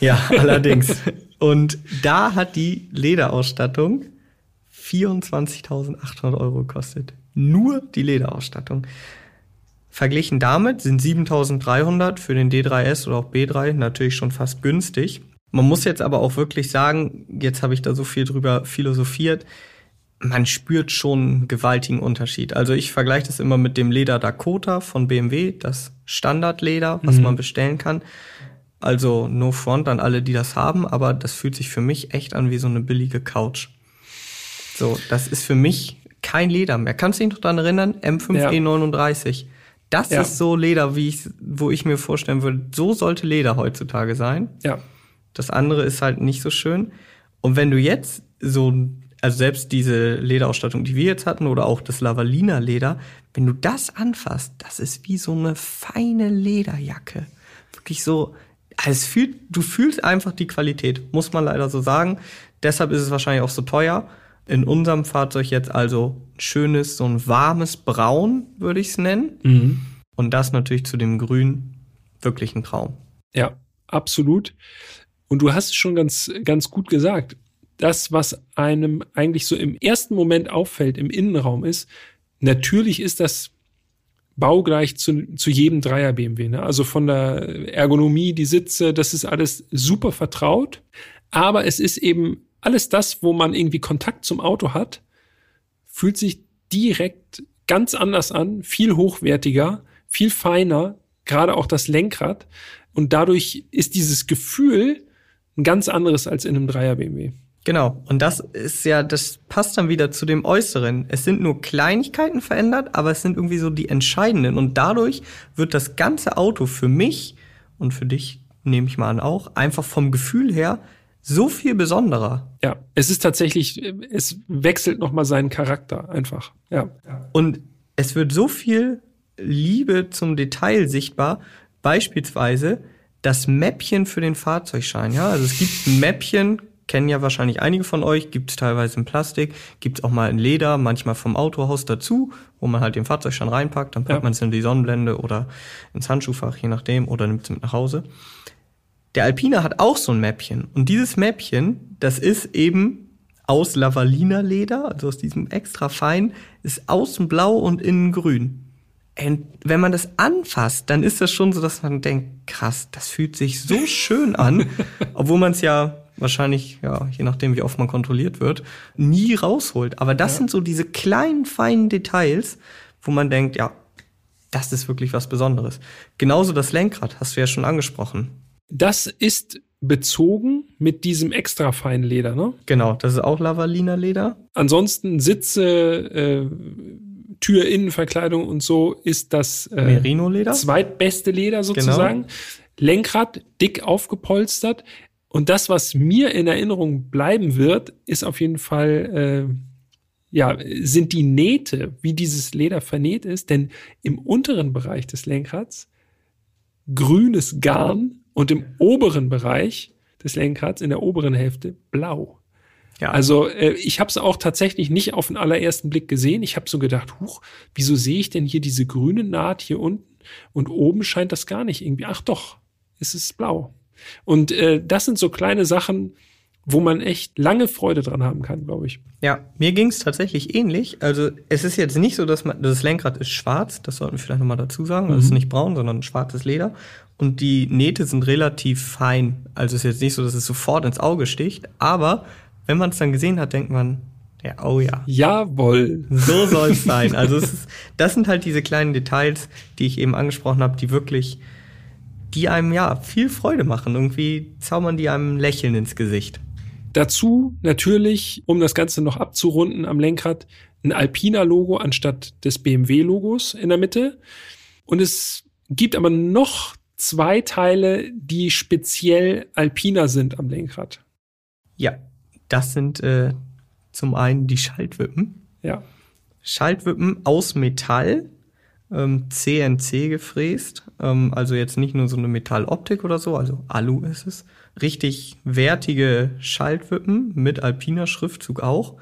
Ja, allerdings. Und da hat die Lederausstattung 24.800 Euro gekostet. Nur die Lederausstattung. Verglichen damit sind 7.300 für den D3S oder auch B3 natürlich schon fast günstig. Man muss jetzt aber auch wirklich sagen, jetzt habe ich da so viel drüber philosophiert, man spürt schon einen gewaltigen Unterschied. Also ich vergleiche das immer mit dem Leder Dakota von BMW, das Standardleder, was man bestellen kann. Also no front an alle, die das haben, aber das fühlt sich für mich echt an wie so eine billige Couch. So, das ist für mich kein Leder mehr. Kannst du dich noch daran erinnern? M5E39. Das Ja. ist so Leder, wie ich, wo ich mir vorstellen würde, so sollte Leder heutzutage sein. Ja. Das andere ist halt nicht so schön. Und wenn du jetzt so, also selbst diese Lederausstattung, die wir jetzt hatten, oder auch das Lavalina Leder, wenn du das anfasst, das ist wie so eine feine Lederjacke. Wirklich so, also es fühlt, du fühlst einfach die Qualität, muss man leider so sagen. Deshalb ist es wahrscheinlich auch so teuer. In unserem Fahrzeug jetzt also ein schönes, so ein warmes Braun, würde ich es nennen. Mhm. Und das natürlich zu dem Grün wirklich ein Traum. Ja, absolut. Und du hast es schon ganz, ganz gut gesagt. Das, was einem eigentlich so im ersten Moment auffällt im Innenraum ist, natürlich ist das baugleich zu, zu jedem Dreier BMW. Ne? Also von der Ergonomie, die Sitze, das ist alles super vertraut. Aber es ist eben alles das, wo man irgendwie Kontakt zum Auto hat, fühlt sich direkt ganz anders an, viel hochwertiger, viel feiner, gerade auch das Lenkrad. Und dadurch ist dieses Gefühl ein ganz anderes als in einem Dreier BMW. Genau. Und das ist ja, das passt dann wieder zu dem Äußeren. Es sind nur Kleinigkeiten verändert, aber es sind irgendwie so die entscheidenden. Und dadurch wird das ganze Auto für mich und für dich, nehme ich mal an, auch, einfach vom Gefühl her so viel besonderer. Ja, es ist tatsächlich, es wechselt nochmal seinen Charakter einfach. Ja. Und es wird so viel Liebe zum Detail sichtbar. Beispielsweise das Mäppchen für den Fahrzeugschein. Ja, also es gibt ein Mäppchen, kennen ja wahrscheinlich einige von euch, gibt es teilweise in Plastik, gibt es auch mal in Leder, manchmal vom Autohaus dazu, wo man halt den Fahrzeugschein reinpackt, dann packt ja. man es in die Sonnenblende oder ins Handschuhfach, je nachdem, oder nimmt es mit nach Hause. Der Alpina hat auch so ein Mäppchen. Und dieses Mäppchen, das ist eben aus Lavalina Leder, also aus diesem extra fein, ist außen blau und innen grün. Und wenn man das anfasst, dann ist das schon so, dass man denkt, krass, das fühlt sich so schön an, [LAUGHS] obwohl man es ja wahrscheinlich, ja, je nachdem, wie oft man kontrolliert wird, nie rausholt. Aber das ja. sind so diese kleinen, feinen Details, wo man denkt, ja, das ist wirklich was Besonderes. Genauso das Lenkrad, hast du ja schon angesprochen. Das ist bezogen mit diesem extra feinen Leder, ne? Genau, das ist auch Lavalina Leder. Ansonsten Sitze, äh, Türinnenverkleidung und so ist das äh, Merino-Leder. Zweitbeste Leder sozusagen. Genau. Lenkrad dick aufgepolstert. Und das, was mir in Erinnerung bleiben wird, ist auf jeden Fall, äh, ja, sind die Nähte, wie dieses Leder vernäht ist. Denn im unteren Bereich des Lenkrads grünes Garn und im oberen Bereich des Lenkrads, in der oberen Hälfte, blau. Ja. Also äh, ich habe es auch tatsächlich nicht auf den allerersten Blick gesehen. Ich habe so gedacht, huch, wieso sehe ich denn hier diese grüne Naht hier unten und oben scheint das gar nicht irgendwie. Ach doch, es ist blau. Und äh, das sind so kleine Sachen, wo man echt lange Freude dran haben kann, glaube ich. Ja, mir ging es tatsächlich ähnlich. Also es ist jetzt nicht so, dass man das Lenkrad ist schwarz, das sollten wir vielleicht nochmal dazu sagen. Mhm. Es ist nicht braun, sondern schwarzes Leder. Und die Nähte sind relativ fein. Also es ist jetzt nicht so, dass es sofort ins Auge sticht, aber wenn man es dann gesehen hat, denkt man, ja, oh ja. Jawohl. So soll es [LAUGHS] sein. Also es ist, das sind halt diese kleinen Details, die ich eben angesprochen habe, die wirklich, die einem ja viel Freude machen. Irgendwie zaubern die einem Lächeln ins Gesicht. Dazu natürlich, um das Ganze noch abzurunden am Lenkrad, ein Alpina-Logo anstatt des BMW-Logos in der Mitte. Und es gibt aber noch zwei Teile, die speziell Alpina sind am Lenkrad. Ja, das sind äh, zum einen die Schaltwippen. Ja. Schaltwippen aus Metall, ähm, CNC gefräst. Ähm, also jetzt nicht nur so eine Metalloptik oder so, also Alu ist es. Richtig wertige Schaltwippen mit alpiner Schriftzug auch.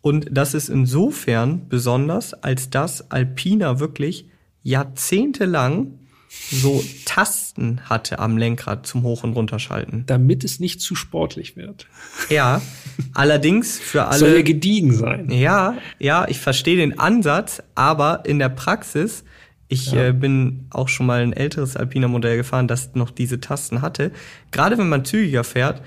Und das ist insofern besonders, als dass Alpina wirklich jahrzehntelang so Tasten hatte am Lenkrad zum Hoch- und Runterschalten. Damit es nicht zu sportlich wird. Ja, allerdings für alle. Soll ja gediegen sein. Ja, ja, ich verstehe den Ansatz, aber in der Praxis, ich ja. äh, bin auch schon mal ein älteres Alpiner Modell gefahren, das noch diese Tasten hatte. Gerade wenn man zügiger fährt,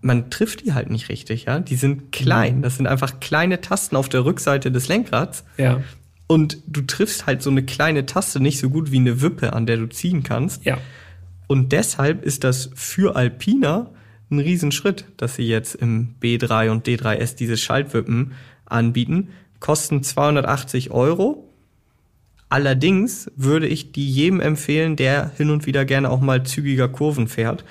man trifft die halt nicht richtig, ja. Die sind klein. Mhm. Das sind einfach kleine Tasten auf der Rückseite des Lenkrads. Ja. Und du triffst halt so eine kleine Taste nicht so gut wie eine Wippe, an der du ziehen kannst. Ja. Und deshalb ist das für Alpina ein Riesenschritt, dass sie jetzt im B3 und D3S diese Schaltwippen anbieten. Kosten 280 Euro. Allerdings würde ich die jedem empfehlen, der hin und wieder gerne auch mal zügiger Kurven fährt.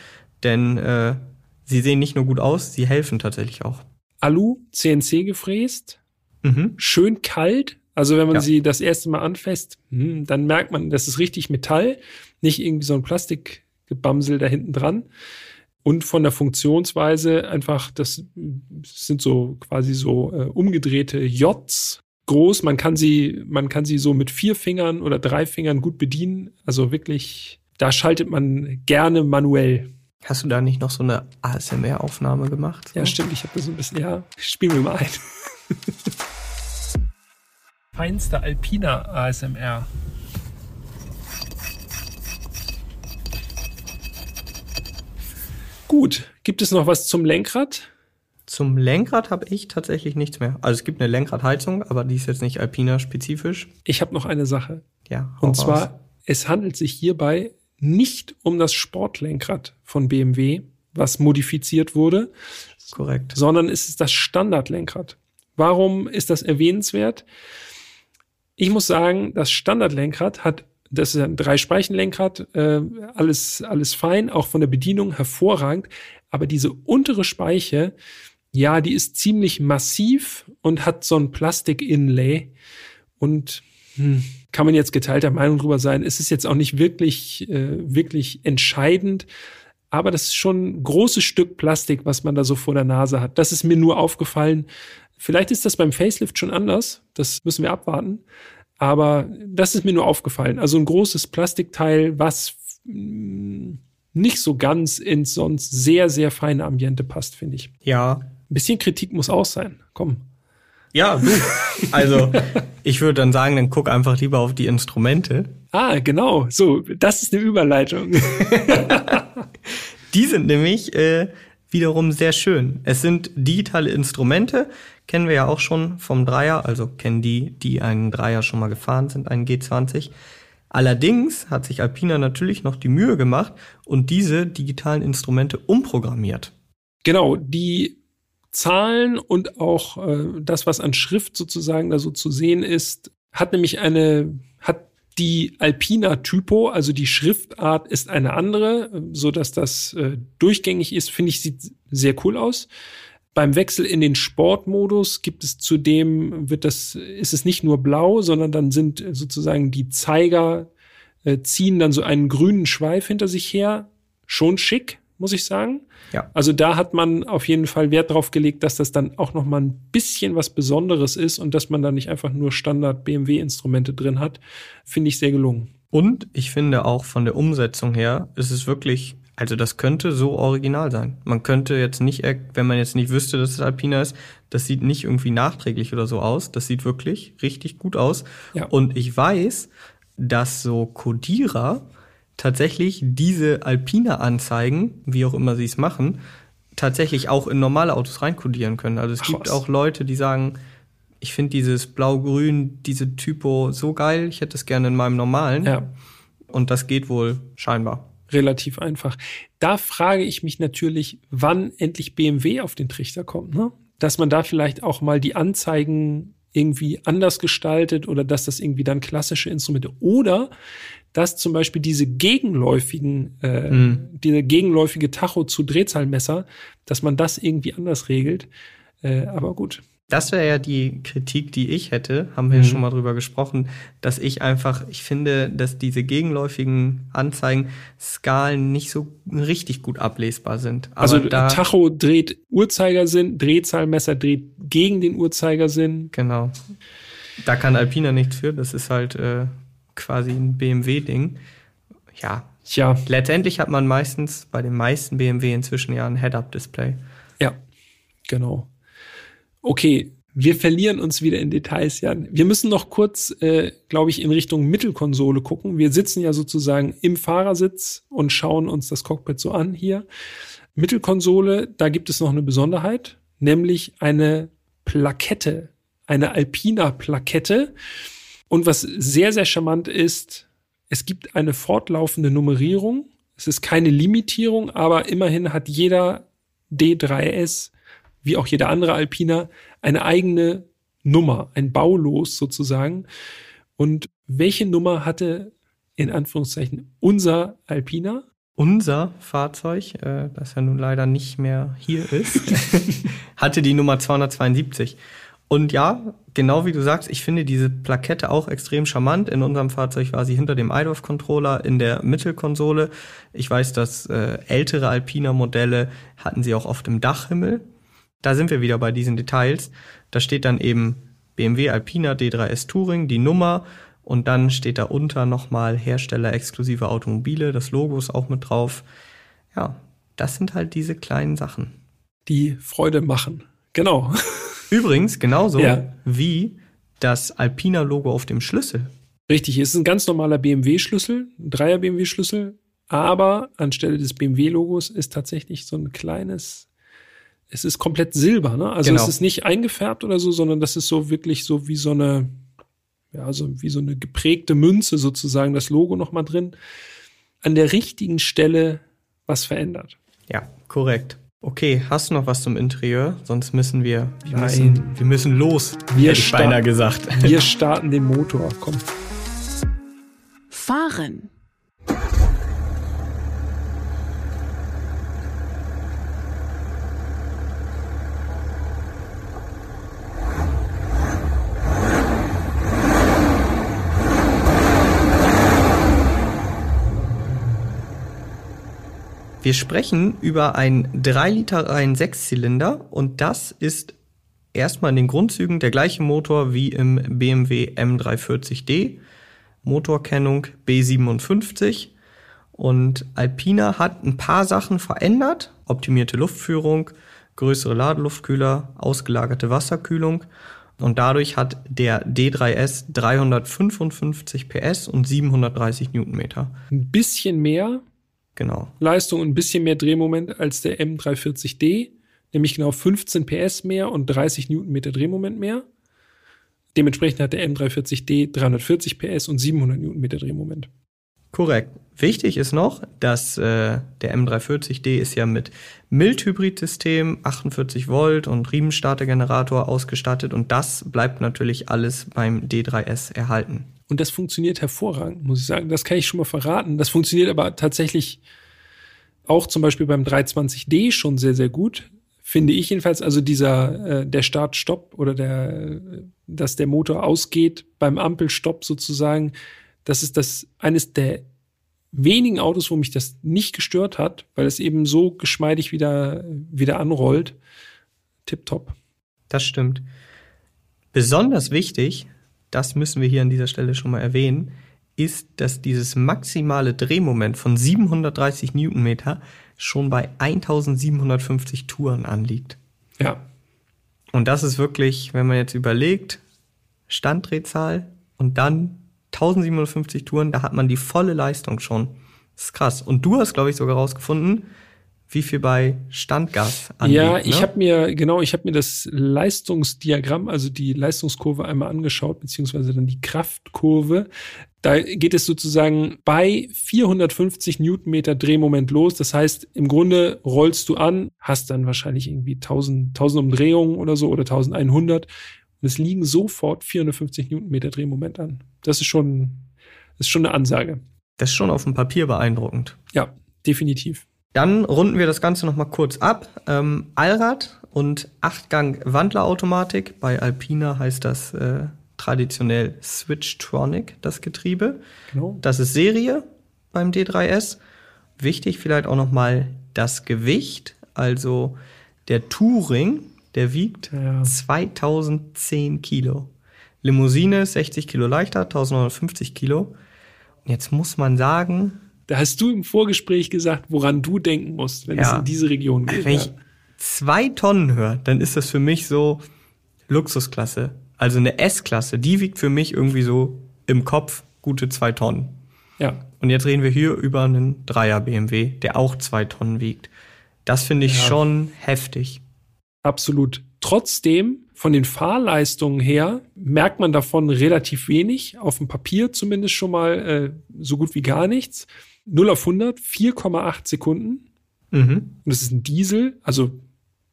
Denn äh, sie sehen nicht nur gut aus, sie helfen tatsächlich auch. Alu, CNC gefräst, mhm. schön kalt, also wenn man ja. sie das erste Mal anfasst, hm, dann merkt man, das ist richtig Metall, nicht irgendwie so ein Plastikgebamsel da hinten dran. Und von der Funktionsweise einfach, das sind so quasi so äh, umgedrehte Jots groß. Man kann sie, man kann sie so mit vier Fingern oder drei Fingern gut bedienen. Also wirklich, da schaltet man gerne manuell. Hast du da nicht noch so eine ASMR-Aufnahme gemacht? So? Ja, stimmt. Ich habe da so ein bisschen, ja, spielen wir mal ein. [LAUGHS] feinste Alpina ASMR. Gut, gibt es noch was zum Lenkrad? Zum Lenkrad habe ich tatsächlich nichts mehr. Also es gibt eine Lenkradheizung, aber die ist jetzt nicht Alpina spezifisch. Ich habe noch eine Sache. Ja. Und zwar, raus. es handelt sich hierbei nicht um das Sportlenkrad von BMW, was modifiziert wurde. Korrekt. Sondern es ist das Standardlenkrad. Warum ist das erwähnenswert? Ich muss sagen, das Standardlenkrad hat, das ist ein Dreispeichenlenkrad, äh, alles, alles fein, auch von der Bedienung hervorragend. Aber diese untere Speiche, ja, die ist ziemlich massiv und hat so ein Plastik-Inlay. Und hm, kann man jetzt geteilter Meinung drüber sein. Es ist jetzt auch nicht wirklich, äh, wirklich entscheidend. Aber das ist schon ein großes Stück Plastik, was man da so vor der Nase hat. Das ist mir nur aufgefallen. Vielleicht ist das beim Facelift schon anders. Das müssen wir abwarten. Aber das ist mir nur aufgefallen. Also ein großes Plastikteil, was mm, nicht so ganz ins sonst sehr, sehr feine Ambiente passt, finde ich. Ja. Ein bisschen Kritik muss auch sein. Komm. Ja, du. Also, ich würde dann sagen, dann guck einfach lieber auf die Instrumente. Ah, genau. So, das ist eine Überleitung. [LAUGHS] die sind nämlich äh, wiederum sehr schön. Es sind digitale Instrumente, kennen wir ja auch schon vom Dreier, also kennen die, die einen Dreier schon mal gefahren sind, einen G20. Allerdings hat sich Alpina natürlich noch die Mühe gemacht und diese digitalen Instrumente umprogrammiert. Genau, die Zahlen und auch äh, das, was an Schrift sozusagen da so zu sehen ist, hat nämlich eine, die Alpina Typo, also die Schriftart ist eine andere, so dass das äh, durchgängig ist, finde ich, sieht sehr cool aus. Beim Wechsel in den Sportmodus gibt es zudem, wird das, ist es nicht nur blau, sondern dann sind sozusagen die Zeiger, äh, ziehen dann so einen grünen Schweif hinter sich her. Schon schick, muss ich sagen. Ja. Also da hat man auf jeden Fall Wert drauf gelegt, dass das dann auch noch mal ein bisschen was Besonderes ist und dass man da nicht einfach nur Standard BMW Instrumente drin hat, finde ich sehr gelungen. Und ich finde auch von der Umsetzung her ist es wirklich, also das könnte so original sein. Man könnte jetzt nicht, wenn man jetzt nicht wüsste, dass es Alpina ist, das sieht nicht irgendwie nachträglich oder so aus. Das sieht wirklich richtig gut aus. Ja. Und ich weiß, dass so Codierer tatsächlich diese Alpina-Anzeigen, wie auch immer sie es machen, tatsächlich auch in normale Autos reinkodieren können. Also es Ach, gibt was. auch Leute, die sagen, ich finde dieses Blau-Grün, diese Typo so geil, ich hätte es gerne in meinem normalen. Ja. Und das geht wohl scheinbar. relativ einfach. Da frage ich mich natürlich, wann endlich BMW auf den Trichter kommt, ne? Dass man da vielleicht auch mal die Anzeigen irgendwie anders gestaltet oder dass das irgendwie dann klassische Instrumente oder dass zum Beispiel diese gegenläufigen, äh, Mhm. diese gegenläufige Tacho zu Drehzahlmesser, dass man das irgendwie anders regelt. Äh, aber gut. Das wäre ja die Kritik, die ich hätte, haben wir Mhm. ja schon mal drüber gesprochen, dass ich einfach, ich finde, dass diese gegenläufigen Anzeigen Skalen nicht so richtig gut ablesbar sind. Aber also Tacho dreht Uhrzeigersinn, Drehzahlmesser dreht gegen den Uhrzeigersinn. Genau. Da kann Alpina nichts für, das ist halt äh, quasi ein BMW-Ding. Ja, Tja, letztendlich hat man meistens bei den meisten BMW inzwischen ja ein Head-Up-Display. Ja, genau. Okay, wir verlieren uns wieder in Details, Jan. Wir müssen noch kurz, äh, glaube ich, in Richtung Mittelkonsole gucken. Wir sitzen ja sozusagen im Fahrersitz und schauen uns das Cockpit so an hier. Mittelkonsole, da gibt es noch eine Besonderheit, nämlich eine Plakette, eine Alpina-Plakette. Und was sehr, sehr charmant ist, es gibt eine fortlaufende Nummerierung. Es ist keine Limitierung, aber immerhin hat jeder D3S, wie auch jeder andere Alpina, eine eigene Nummer, ein Baulos sozusagen. Und welche Nummer hatte in Anführungszeichen unser Alpina? Unser Fahrzeug, äh, das ja nun leider nicht mehr hier ist, [LAUGHS] [LAUGHS] hatte die Nummer 272. Und ja, genau wie du sagst, ich finde diese Plakette auch extrem charmant. In unserem Fahrzeug war sie hinter dem iDrive-Controller in der Mittelkonsole. Ich weiß, dass äh, ältere Alpina-Modelle hatten sie auch oft im Dachhimmel. Da sind wir wieder bei diesen Details. Da steht dann eben BMW Alpina D3S Touring, die Nummer und dann steht da unter nochmal Hersteller exklusive Automobile, das Logo ist auch mit drauf. Ja, das sind halt diese kleinen Sachen. Die Freude machen. Genau. Übrigens genauso Ja. wie das Alpina-Logo auf dem Schlüssel. Richtig, es ist ein ganz normaler BMW-Schlüssel, ein Dreier BMW-Schlüssel, aber anstelle des BMW-Logos ist tatsächlich so ein kleines, es ist komplett silber, ne? Also Genau. es ist nicht eingefärbt oder so, sondern das ist so wirklich so wie so eine, ja, so wie so eine geprägte Münze sozusagen, das Logo nochmal drin. An der richtigen Stelle was verändert. Ja, korrekt. Okay, hast du noch was zum Interieur? Sonst müssen wir, wir, Nein. müssen, wir müssen los. Wir hätte ich beinahe gesagt. Wir starten den Motor, komm. Fahren. Wir sprechen über ein 3 Liter Reihen Sechszylinder und das ist erstmal in den Grundzügen der gleiche Motor wie im BMW M340d. Motorkennung B57 und Alpina hat ein paar Sachen verändert. Optimierte Luftführung, größere Ladeluftkühler, ausgelagerte Wasserkühlung. Und dadurch hat der D3S 355 PS und 730 Newtonmeter. Ein bisschen mehr Genau. Leistung und ein bisschen mehr Drehmoment als der M340D, nämlich genau 15 PS mehr und 30 Newtonmeter Drehmoment mehr. Dementsprechend hat der M340D 340 PS und 700 Newtonmeter Drehmoment. Korrekt. Wichtig ist noch, dass äh, der M340D ist ja mit Mild-Hybrid-System, 48 Volt und Riemenstartergenerator ausgestattet und das bleibt natürlich alles beim D3S erhalten. Und das funktioniert hervorragend, muss ich sagen. Das kann ich schon mal verraten. Das funktioniert aber tatsächlich auch zum Beispiel beim 320D schon sehr, sehr gut. Finde ich jedenfalls, also dieser, äh, der Start-Stopp oder der, dass der Motor ausgeht beim Ampelstopp sozusagen, das ist das eines der wenigen Autos, wo mich das nicht gestört hat, weil es eben so geschmeidig wieder, wieder anrollt. Tipptopp. Das stimmt. Besonders wichtig, das müssen wir hier an dieser Stelle schon mal erwähnen, ist, dass dieses maximale Drehmoment von 730 Newtonmeter schon bei 1750 Touren anliegt. Ja. Und das ist wirklich, wenn man jetzt überlegt, Standdrehzahl und dann 1750 Touren, da hat man die volle Leistung schon. Das ist krass. Und du hast, glaube ich, sogar rausgefunden, wie viel bei Standgas anliegt. Ja, ich ne? habe mir, genau, ich habe mir das Leistungsdiagramm, also die Leistungskurve einmal angeschaut, beziehungsweise dann die Kraftkurve. Da geht es sozusagen bei 450 Newtonmeter Drehmoment los. Das heißt, im Grunde rollst du an, hast dann wahrscheinlich irgendwie 1000, 1000 Umdrehungen oder so oder 1100 und es liegen sofort 450 Newtonmeter Drehmoment an. Das ist schon, das ist schon eine Ansage. Das ist schon auf dem Papier beeindruckend. Ja, definitiv. Dann runden wir das Ganze nochmal kurz ab. Ähm, Allrad und Achtgang Wandlerautomatik. Bei Alpina heißt das äh, traditionell Switchtronic, das Getriebe. Genau. Das ist Serie beim D3S. Wichtig vielleicht auch nochmal das Gewicht. Also der Touring, der wiegt ja. 2010 Kilo. Limousine 60 Kilo leichter, 1950 Kilo. Und jetzt muss man sagen, da hast du im Vorgespräch gesagt, woran du denken musst, wenn ja. es in diese Region geht. Wenn ich zwei Tonnen höre, dann ist das für mich so Luxusklasse. Also eine S-Klasse, die wiegt für mich irgendwie so im Kopf gute zwei Tonnen. Ja. Und jetzt reden wir hier über einen Dreier BMW, der auch zwei Tonnen wiegt. Das finde ich ja. schon heftig. Absolut. Trotzdem, von den Fahrleistungen her, merkt man davon relativ wenig. Auf dem Papier zumindest schon mal äh, so gut wie gar nichts. 0 auf 100, 4,8 Sekunden. Mhm. Und das ist ein Diesel. Also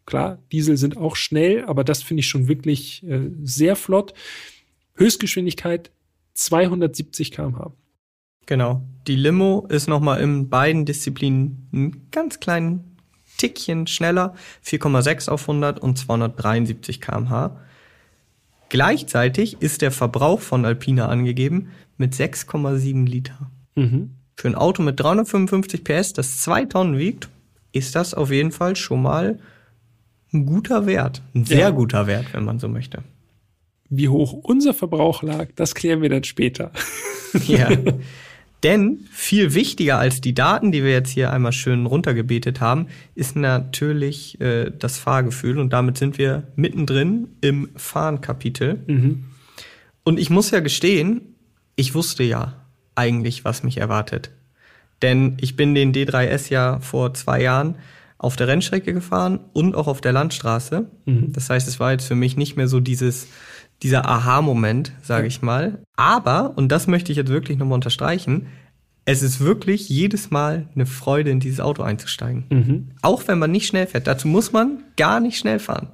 klar, Diesel sind auch schnell, aber das finde ich schon wirklich äh, sehr flott. Höchstgeschwindigkeit 270 km/h. Genau. Die Limo ist nochmal in beiden Disziplinen einen ganz kleinen Tickchen schneller. 4,6 auf 100 und 273 km/h. Gleichzeitig ist der Verbrauch von Alpina angegeben mit 6,7 Liter. Mhm. Für ein Auto mit 355 PS, das zwei Tonnen wiegt, ist das auf jeden Fall schon mal ein guter Wert. Ein sehr ja. guter Wert, wenn man so möchte. Wie hoch unser Verbrauch lag, das klären wir dann später. [LAUGHS] Ja. Denn viel wichtiger als die Daten, die wir jetzt hier einmal schön runtergebetet haben, ist natürlich äh, das Fahrgefühl. Und damit sind wir mittendrin im Fahren-Kapitel. Mhm. Und ich muss ja gestehen, ich wusste ja, eigentlich, was mich erwartet. Denn ich bin den D3S ja vor zwei Jahren auf der Rennstrecke gefahren und auch auf der Landstraße. Mhm. Das heißt, es war jetzt für mich nicht mehr so dieses, dieser Aha-Moment, sage ich mal. Aber, und das möchte ich jetzt wirklich nochmal unterstreichen, es ist wirklich jedes Mal eine Freude, in dieses Auto einzusteigen. Mhm. Auch wenn man nicht schnell fährt. Dazu muss man gar nicht schnell fahren.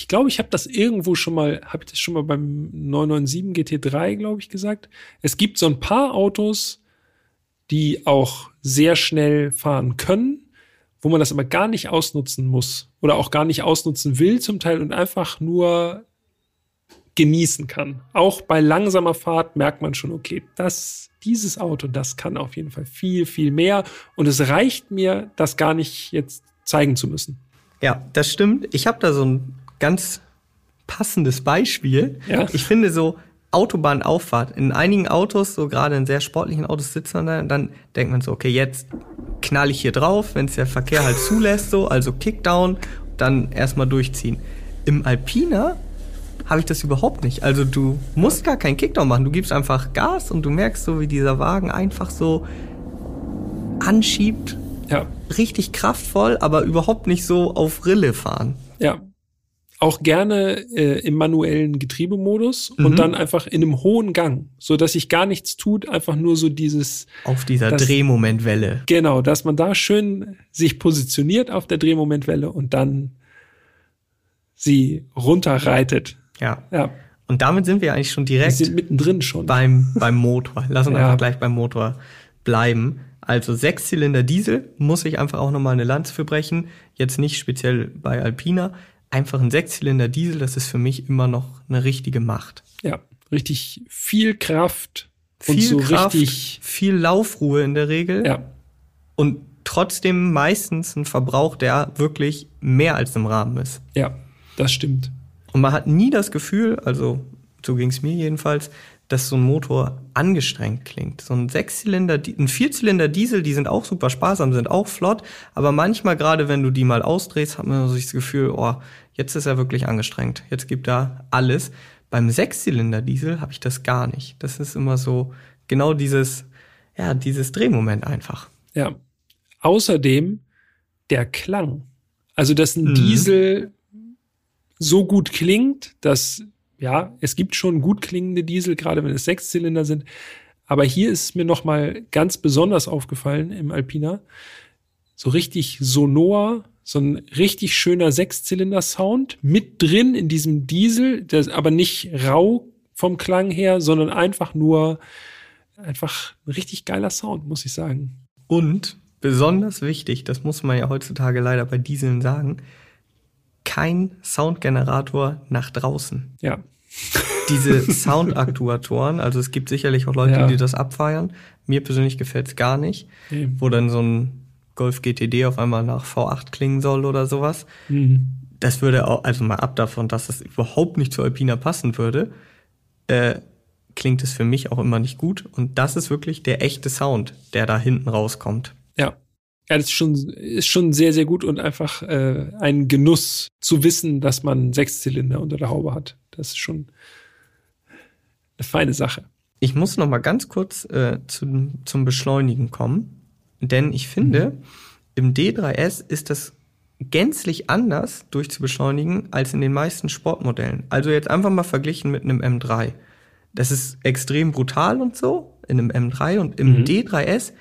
Ich glaube, ich habe das irgendwo schon mal, habe ich das schon mal beim 997 GT3, glaube ich, gesagt. Es gibt so ein paar Autos, die auch sehr schnell fahren können, wo man das aber gar nicht ausnutzen muss oder auch gar nicht ausnutzen will zum Teil und einfach nur genießen kann. Auch bei langsamer Fahrt merkt man schon, okay, das, dieses Auto, das kann auf jeden Fall viel, viel mehr. Und es reicht mir, das gar nicht jetzt zeigen zu müssen. Ja, das stimmt. Ich habe da so ein ganz passendes Beispiel. Ja. Ich finde so Autobahnauffahrt. In einigen Autos, so gerade in sehr sportlichen Autos sitzt man da und dann denkt man so, okay, jetzt knall ich hier drauf, wenn es der Verkehr halt zulässt, so, also Kickdown, dann erstmal durchziehen. Im Alpina habe ich das überhaupt nicht. Also du musst gar keinen Kickdown machen, du gibst einfach Gas und du merkst so, wie dieser Wagen einfach so anschiebt. Ja. Richtig kraftvoll, aber überhaupt nicht so auf Rille fahren. Ja. Auch gerne äh, im manuellen Getriebemodus Mhm. und dann einfach in einem hohen Gang, so dass sich gar nichts tut, einfach nur so dieses Auf dieser Das- Drehmomentwelle. Genau, dass man da schön sich positioniert auf der Drehmomentwelle und dann sie runterreitet. Ja. Ja, Und damit sind wir eigentlich schon wir direkt sind mittendrin schon. beim, beim Motor. Lass uns [LAUGHS] Ja. einfach gleich beim Motor bleiben. Also Sechszylinder Diesel muss ich einfach auch nochmal eine Lanze für brechen. Jetzt nicht speziell bei Alpina. Einfach ein Sechszylinder Diesel, das ist für mich immer noch eine richtige Macht. Ja, richtig viel Kraft und Viel so Kraft, richtig. viel Laufruhe in der Regel Ja, und trotzdem meistens ein Verbrauch, der wirklich mehr als im Rahmen ist. ja, das stimmt. Und man hat nie das Gefühl, also so ging es mir jedenfalls, dass so ein Motor angestrengt klingt. So ein Sechszylinder, ein Vierzylinder Diesel, die sind auch super sparsam, sind auch flott, aber manchmal gerade wenn du die mal ausdrehst, hat man so das Gefühl, oh, jetzt ist er wirklich angestrengt. Jetzt gibt er alles. Beim Sechszylinder Diesel habe ich das gar nicht. Das ist immer so genau dieses, ja, dieses Drehmoment einfach. Ja. Außerdem der Klang. Also, dass ein Mhm. Diesel so gut klingt, dass, ja, es gibt schon gut klingende Diesel, gerade wenn es Sechszylinder sind. Aber hier ist mir noch mal ganz besonders aufgefallen im Alpina. So richtig sonor, so ein richtig schöner Sechszylinder-Sound mit drin in diesem Diesel, das aber nicht rau vom Klang her, sondern einfach nur, einfach ein richtig geiler Sound, muss ich sagen. Und besonders wichtig, das muss man ja heutzutage leider bei Dieseln sagen, kein Soundgenerator nach draußen. Ja. [LAUGHS] Diese Soundaktuatoren, also es gibt sicherlich auch Leute, Ja. die das abfeiern. Mir persönlich gefällt's gar nicht, Nee. wo dann so ein Golf GTD auf einmal nach V8 klingen soll oder sowas. Mhm. Das würde auch, also mal ab davon, dass das überhaupt nicht zu Alpina passen würde, äh, klingt es für mich auch immer nicht gut. Und das ist wirklich der echte Sound, der da hinten rauskommt. Ja. Ja, das ist schon, ist schon sehr, sehr gut und einfach äh, ein Genuss zu wissen, dass man Sechszylinder unter der Haube hat. Das ist schon eine feine Sache. Ich muss noch mal ganz kurz äh, zum, zum Beschleunigen kommen, denn ich finde, im D3S ist das gänzlich anders durchzubeschleunigen als in den meisten Sportmodellen. Also jetzt einfach mal verglichen mit einem M3. Das ist extrem brutal und so in einem M3 und im Mhm. D3S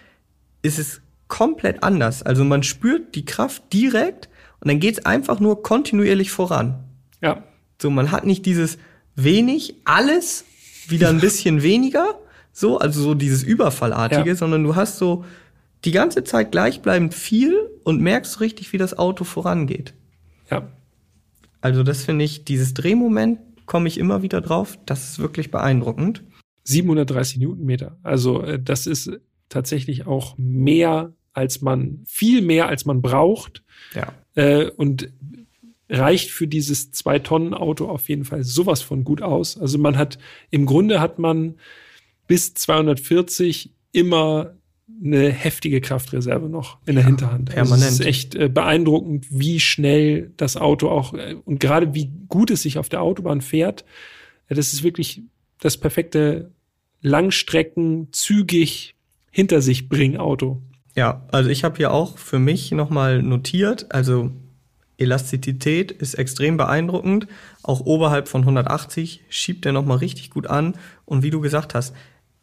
ist es komplett anders. Also man spürt die Kraft direkt und dann geht es einfach nur kontinuierlich voran. Ja. So, man hat nicht dieses wenig, alles wieder ein bisschen weniger, so, also so dieses Überfallartige, Ja. sondern du hast so die ganze Zeit gleichbleibend viel und merkst richtig, wie das Auto vorangeht. Ja. Also das finde ich, dieses Drehmoment komme ich immer wieder drauf, das ist wirklich beeindruckend. 730 Newtonmeter. Also äh, das ist tatsächlich auch mehr, als man, viel mehr, als man braucht. Ja. Äh, und reicht für dieses Zwei-Tonnen-Auto auf jeden Fall sowas von gut aus. Also man hat, im Grunde hat man bis 240 immer eine heftige Kraftreserve noch in der Hinterhand. Also permanent. es ist echt äh, beeindruckend, wie schnell das Auto auch äh, und gerade wie gut es sich auf der Autobahn fährt. Ja, das ist wirklich das perfekte Langstrecken, zügig hinter sich bringen Auto. Ja, also ich habe hier auch für mich nochmal notiert, also Elastizität ist extrem beeindruckend. Auch oberhalb von 180 schiebt er nochmal richtig gut an. Und wie du gesagt hast,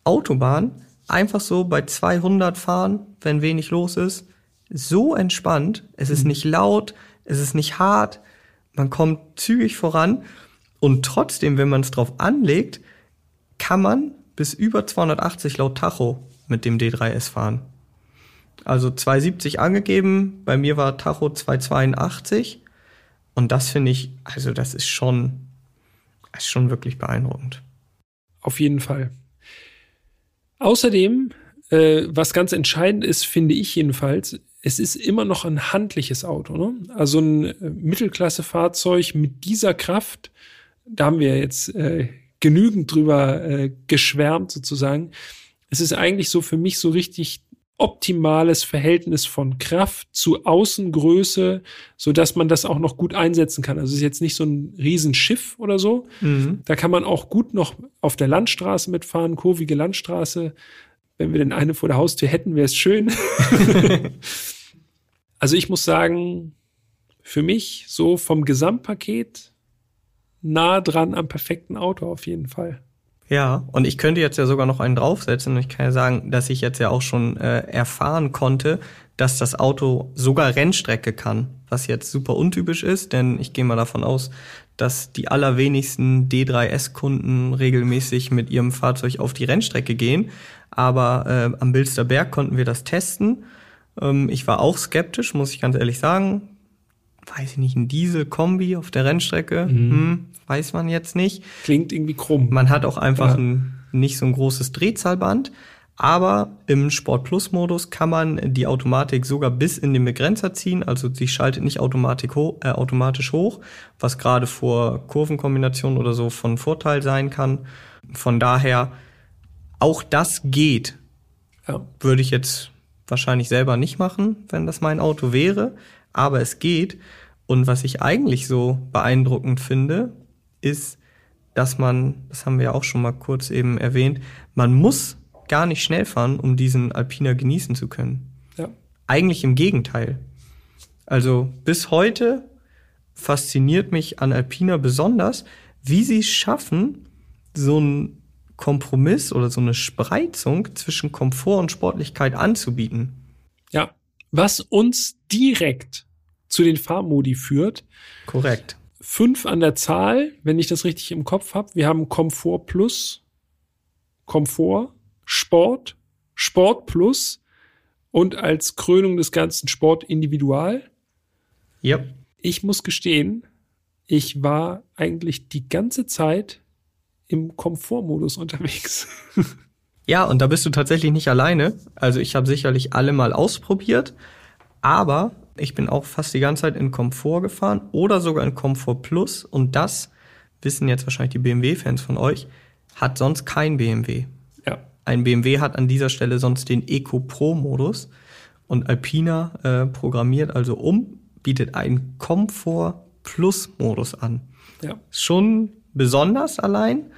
Autobahn, einfach so bei 200 fahren, wenn wenig los ist, so entspannt. Es ist nicht laut, es ist nicht hart, man kommt zügig voran. Und trotzdem, wenn man es drauf anlegt, kann man bis über 280 laut Tacho mit dem D3S fahren. Also 270 angegeben, bei mir war Tacho 282 und das finde ich, also das ist schon, ist schon wirklich beeindruckend. Auf jeden Fall. Außerdem, äh, was ganz entscheidend ist, finde ich jedenfalls, es ist immer noch ein handliches Auto. Ne? Also ein äh, Mittelklasse-Fahrzeug mit dieser Kraft, da haben wir jetzt äh, genügend drüber äh, geschwärmt sozusagen. Es ist eigentlich so für mich so richtig optimales Verhältnis von Kraft zu Außengröße, so dass man das auch noch gut einsetzen kann. Also es ist jetzt nicht so ein Riesenschiff oder so. Mhm. Da kann man auch gut noch auf der Landstraße mitfahren, kurvige Landstraße. Wenn wir denn eine vor der Haustür hätten, wäre es schön. [LAUGHS] also ich muss sagen, für mich so vom Gesamtpaket nah dran am perfekten Auto auf jeden Fall. Ja, und ich könnte jetzt ja sogar noch einen draufsetzen. Ich kann ja sagen, dass ich jetzt ja auch schon äh, erfahren konnte, dass das Auto sogar Rennstrecke kann, was jetzt super untypisch ist, denn ich gehe mal davon aus, dass die allerwenigsten D3S-Kunden regelmäßig mit ihrem Fahrzeug auf die Rennstrecke gehen. Aber äh, am Bilster Berg konnten wir das testen. Ähm, ich war auch skeptisch, muss ich ganz ehrlich sagen. Weiß ich nicht, ein Diesel-Kombi auf der Rennstrecke. Mhm. Hm, weiß man jetzt nicht. Klingt irgendwie krumm. Man hat auch einfach ja. ein, nicht so ein großes Drehzahlband. Aber im Sport Plus Modus kann man die Automatik sogar bis in den Begrenzer ziehen. Also sie schaltet nicht Automatik ho äh, automatisch hoch, was gerade vor Kurvenkombinationen oder so von Vorteil sein kann. Von daher, auch das geht. Ja. Würde ich jetzt wahrscheinlich selber nicht machen, wenn das mein Auto wäre. Aber es geht. Und was ich eigentlich so beeindruckend finde, ist, dass man, das haben wir ja auch schon mal kurz eben erwähnt, man muss gar nicht schnell fahren, um diesen Alpina genießen zu können. Ja. Eigentlich im Gegenteil. Also bis heute fasziniert mich an Alpina besonders, wie sie es schaffen, so einen Kompromiss oder so eine Spreizung zwischen Komfort und Sportlichkeit anzubieten. Ja, was uns direkt zu den Fahrmodi führt. Korrekt fünf an der Zahl, wenn ich das richtig im Kopf habe. Wir haben Komfort Plus, Komfort, Sport, Sport Plus und als Krönung des ganzen Sport Individual. Ja. Ich muss gestehen, ich war eigentlich die ganze Zeit im Komfortmodus [LAUGHS] unterwegs. ja, und da bist du tatsächlich nicht alleine. Also ich habe sicherlich alle mal ausprobiert, aber ich bin auch fast die ganze Zeit in Komfort gefahren oder sogar in Komfort Plus. Und das wissen jetzt wahrscheinlich die BMW-Fans von euch, hat sonst kein BMW. Ja. Ein BMW hat an dieser Stelle sonst den Eco Pro-Modus. Und Alpina äh, programmiert also um, bietet einen Komfort Plus-Modus an. Ja. Schon besonders allein.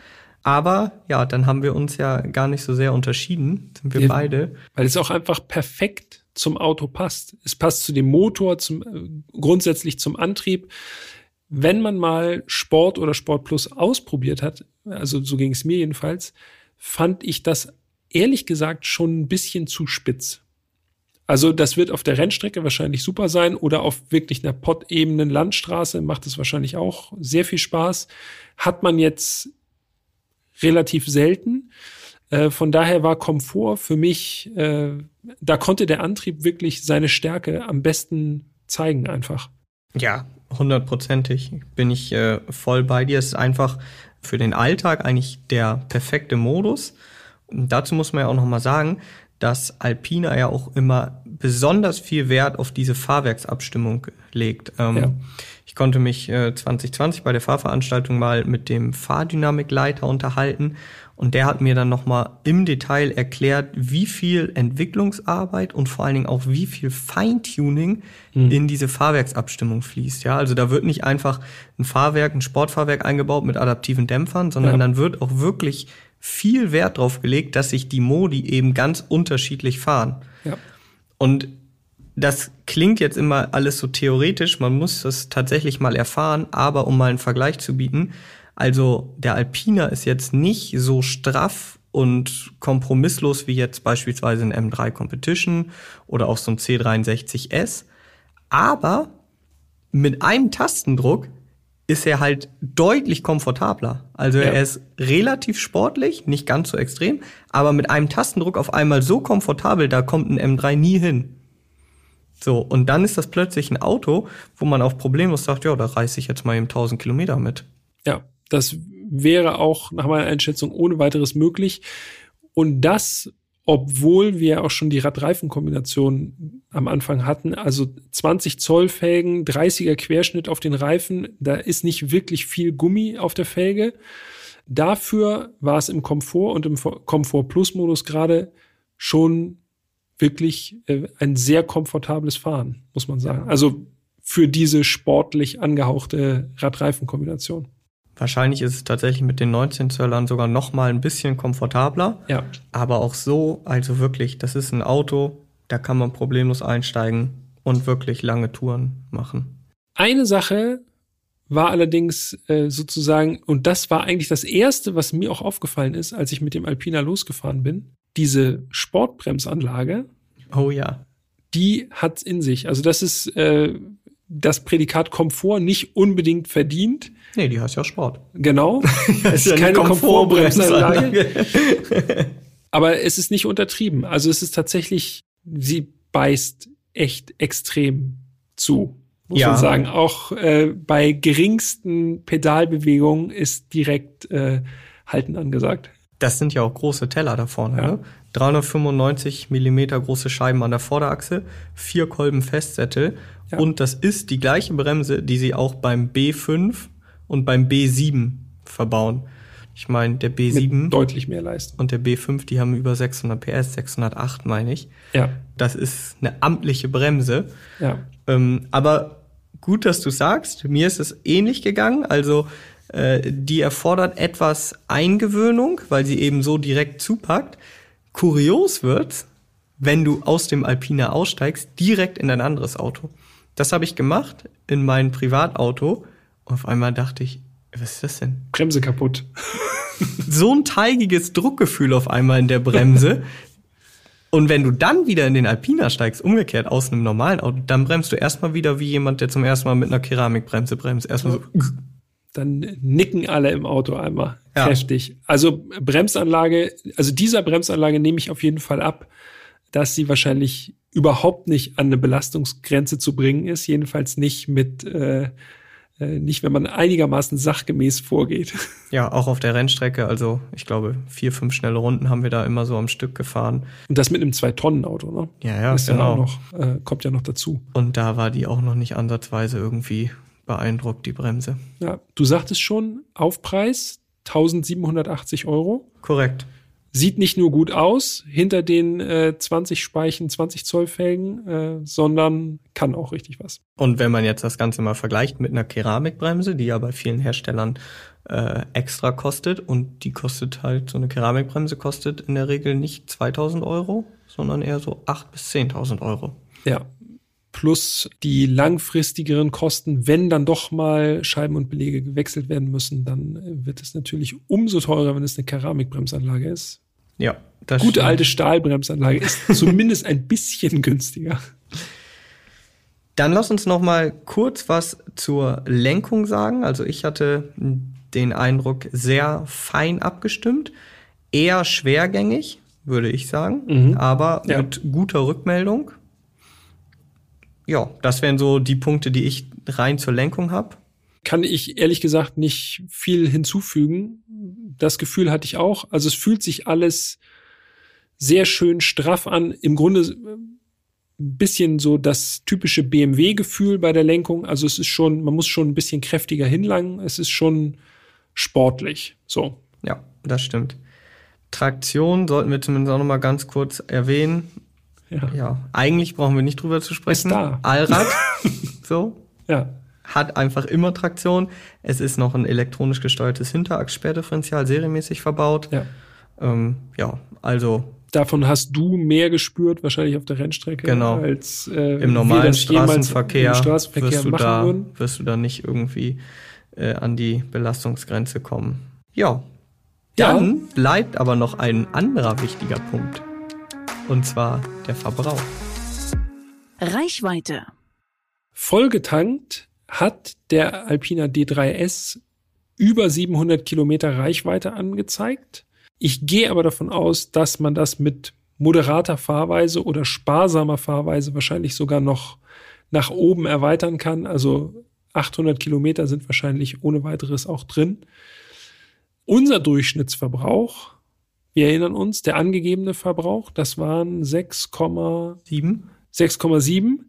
Aber ja, dann haben wir uns ja gar nicht so sehr unterschieden, sind wir ja, beide. Weil es auch einfach perfekt zum Auto passt. Es passt zu dem Motor, zum, äh, grundsätzlich zum Antrieb. Wenn man mal Sport oder Sport Plus ausprobiert hat, also so ging es mir jedenfalls, fand ich das ehrlich gesagt schon ein bisschen zu spitz. Also das wird auf der Rennstrecke wahrscheinlich super sein oder auf wirklich einer pottebenen Landstraße macht es wahrscheinlich auch sehr viel Spaß. Hat man jetzt relativ selten. Äh, von daher war Komfort für mich, äh, da konnte der Antrieb wirklich seine Stärke am besten zeigen einfach. Ja, hundertprozentig bin ich äh, voll bei dir. Es ist einfach für den Alltag eigentlich der perfekte Modus. Und dazu muss man ja auch noch mal sagen, dass Alpina ja auch immer besonders viel Wert auf diese Fahrwerksabstimmung legt. Ähm, ja. Ich konnte mich äh, 2020 bei der Fahrveranstaltung mal mit dem Fahrdynamikleiter unterhalten und der hat mir dann nochmal im Detail erklärt, wie viel Entwicklungsarbeit und vor allen Dingen auch wie viel Feintuning mhm. in diese Fahrwerksabstimmung fließt. Ja, also da wird nicht einfach ein Fahrwerk, ein Sportfahrwerk eingebaut mit adaptiven Dämpfern, sondern ja. dann wird auch wirklich viel Wert drauf gelegt, dass sich die Modi eben ganz unterschiedlich fahren. Ja. Und das klingt jetzt immer alles so theoretisch, man muss das tatsächlich mal erfahren, aber um mal einen Vergleich zu bieten, also der Alpina ist jetzt nicht so straff und kompromisslos wie jetzt beispielsweise ein M3 Competition oder auch so ein C63S. Aber mit einem Tastendruck ist er halt deutlich komfortabler. Also ja. er ist relativ sportlich, nicht ganz so extrem, aber mit einem Tastendruck auf einmal so komfortabel, da kommt ein M3 nie hin. So, und dann ist das plötzlich ein Auto, wo man auch problemlos sagt, ja, da reiße ich jetzt mal eben 1000 Kilometer mit. Ja, das wäre auch nach meiner Einschätzung ohne weiteres möglich. Und das, obwohl wir auch schon die Radreifenkombination am Anfang hatten, also 20 Zoll Felgen, 30er Querschnitt auf den Reifen, da ist nicht wirklich viel Gummi auf der Felge. Dafür war es im Komfort und im Komfort Plus Modus gerade schon wirklich äh, ein sehr komfortables Fahren, muss man sagen. Also für diese sportlich angehauchte Radreifenkombination. Wahrscheinlich ist es tatsächlich mit den 19 Zöllern sogar noch mal ein bisschen komfortabler. Ja. Aber auch so, also wirklich, das ist ein Auto, da kann man problemlos einsteigen und wirklich lange Touren machen. Eine Sache war allerdings äh, sozusagen, und das war eigentlich das Erste, was mir auch aufgefallen ist, als ich mit dem Alpina losgefahren bin, diese Sportbremsanlage. Oh ja. Die hat's in sich. Also das ist äh, das Prädikat Komfort nicht unbedingt verdient. Nee, die heißt ja Sport. Genau. [LAUGHS] es ist keine Komfortbremsanlage. [LAUGHS] Aber es ist nicht untertrieben. Also es ist tatsächlich, sie beißt echt extrem zu muss ja. man sagen. Auch äh, bei geringsten Pedalbewegungen ist direkt äh, Halten angesagt. Das sind ja auch große Teller da vorne. Ja. Ne? 395 Millimeter große Scheiben an der Vorderachse, vier Kolben Festsättel ja. und das ist die gleiche Bremse, die sie auch beim B5 und beim B7 verbauen. Ich meine, der B7 Mit deutlich mehr Leistung und der B5, die haben über 600 PS, 608 meine ich. Ja. Das ist eine amtliche Bremse. Ja. Ähm, aber gut, dass du sagst. Mir ist es ähnlich gegangen. Also äh, die erfordert etwas Eingewöhnung, weil sie eben so direkt zupackt. Kurios wird, wenn du aus dem Alpina aussteigst, direkt in ein anderes Auto. Das habe ich gemacht in mein Privatauto. Und auf einmal dachte ich, was ist das denn? Bremse kaputt. so ein teigiges Druckgefühl auf einmal in der Bremse. Und wenn du dann wieder in den Alpina steigst, umgekehrt aus einem normalen Auto, dann bremst du erstmal wieder wie jemand, der zum ersten Mal mit einer Keramikbremse bremst. Erstmal so. Dann nicken alle im Auto einmal ja. kräftig. Also Bremsanlage, also dieser Bremsanlage nehme ich auf jeden Fall ab, dass sie wahrscheinlich überhaupt nicht an eine Belastungsgrenze zu bringen ist, jedenfalls nicht mit äh, äh, nicht, wenn man einigermaßen sachgemäß vorgeht. [LAUGHS] Ja, auch auf der Rennstrecke. Also ich glaube, vier, fünf schnelle Runden haben wir da immer so am Stück gefahren. Und das mit einem Zwei-Tonnen-Auto, ne? Ja, ja, ist genau. Ja noch, äh, kommt ja noch dazu. Und da war die auch noch nicht ansatzweise irgendwie beeindruckt, die Bremse. Ja, du sagtest schon, Aufpreis 1780 Euro. Korrekt sieht nicht nur gut aus hinter den äh, 20 Speichen, 20 Zoll Felgen, äh, sondern kann auch richtig was. Und wenn man jetzt das Ganze mal vergleicht mit einer Keramikbremse, die ja bei vielen Herstellern äh, extra kostet und die kostet halt, so eine Keramikbremse kostet in der Regel nicht 2000 Euro, sondern eher so 8 bis 10.000 Euro. Ja, plus die langfristigeren Kosten, wenn dann doch mal Scheiben und Belege gewechselt werden müssen, dann wird es natürlich umso teurer, wenn es eine Keramikbremsanlage ist. Ja, das Gute stimmt. alte Stahlbremsanlage ist [LAUGHS] zumindest ein bisschen günstiger. Dann lass uns noch mal kurz was zur Lenkung sagen. Also ich hatte den Eindruck sehr fein abgestimmt, eher schwergängig, würde ich sagen, mhm. aber ja. mit guter Rückmeldung ja, das wären so die Punkte, die ich rein zur Lenkung habe. Kann ich ehrlich gesagt nicht viel hinzufügen. Das Gefühl hatte ich auch. Also es fühlt sich alles sehr schön straff an. Im Grunde ein bisschen so das typische BMW-Gefühl bei der Lenkung. Also es ist schon, man muss schon ein bisschen kräftiger hinlangen. Es ist schon sportlich. So. Ja, das stimmt. Traktion sollten wir zumindest auch noch mal ganz kurz erwähnen. Ja. ja. Eigentlich brauchen wir nicht drüber zu sprechen. Ist da. Allrad. [LAUGHS] so. Ja. Hat einfach immer Traktion. Es ist noch ein elektronisch gesteuertes Hinterachssperrdifferential serienmäßig verbaut. Ja. Ähm, ja, also. Davon hast du mehr gespürt, wahrscheinlich auf der Rennstrecke, genau. als äh, im normalen Straßenverkehr, im Straßenverkehr wirst, du da, würden. wirst du da nicht irgendwie äh, an die Belastungsgrenze kommen. Ja. Dann ja. bleibt aber noch ein anderer wichtiger Punkt und zwar der Verbrauch. Reichweite. Vollgetankt hat der Alpina D3S über 700 Kilometer Reichweite angezeigt. Ich gehe aber davon aus, dass man das mit moderater Fahrweise oder sparsamer Fahrweise wahrscheinlich sogar noch nach oben erweitern kann. Also 800 Kilometer sind wahrscheinlich ohne weiteres auch drin. Unser Durchschnittsverbrauch, wir erinnern uns, der angegebene Verbrauch, das waren 6,7. 6,7.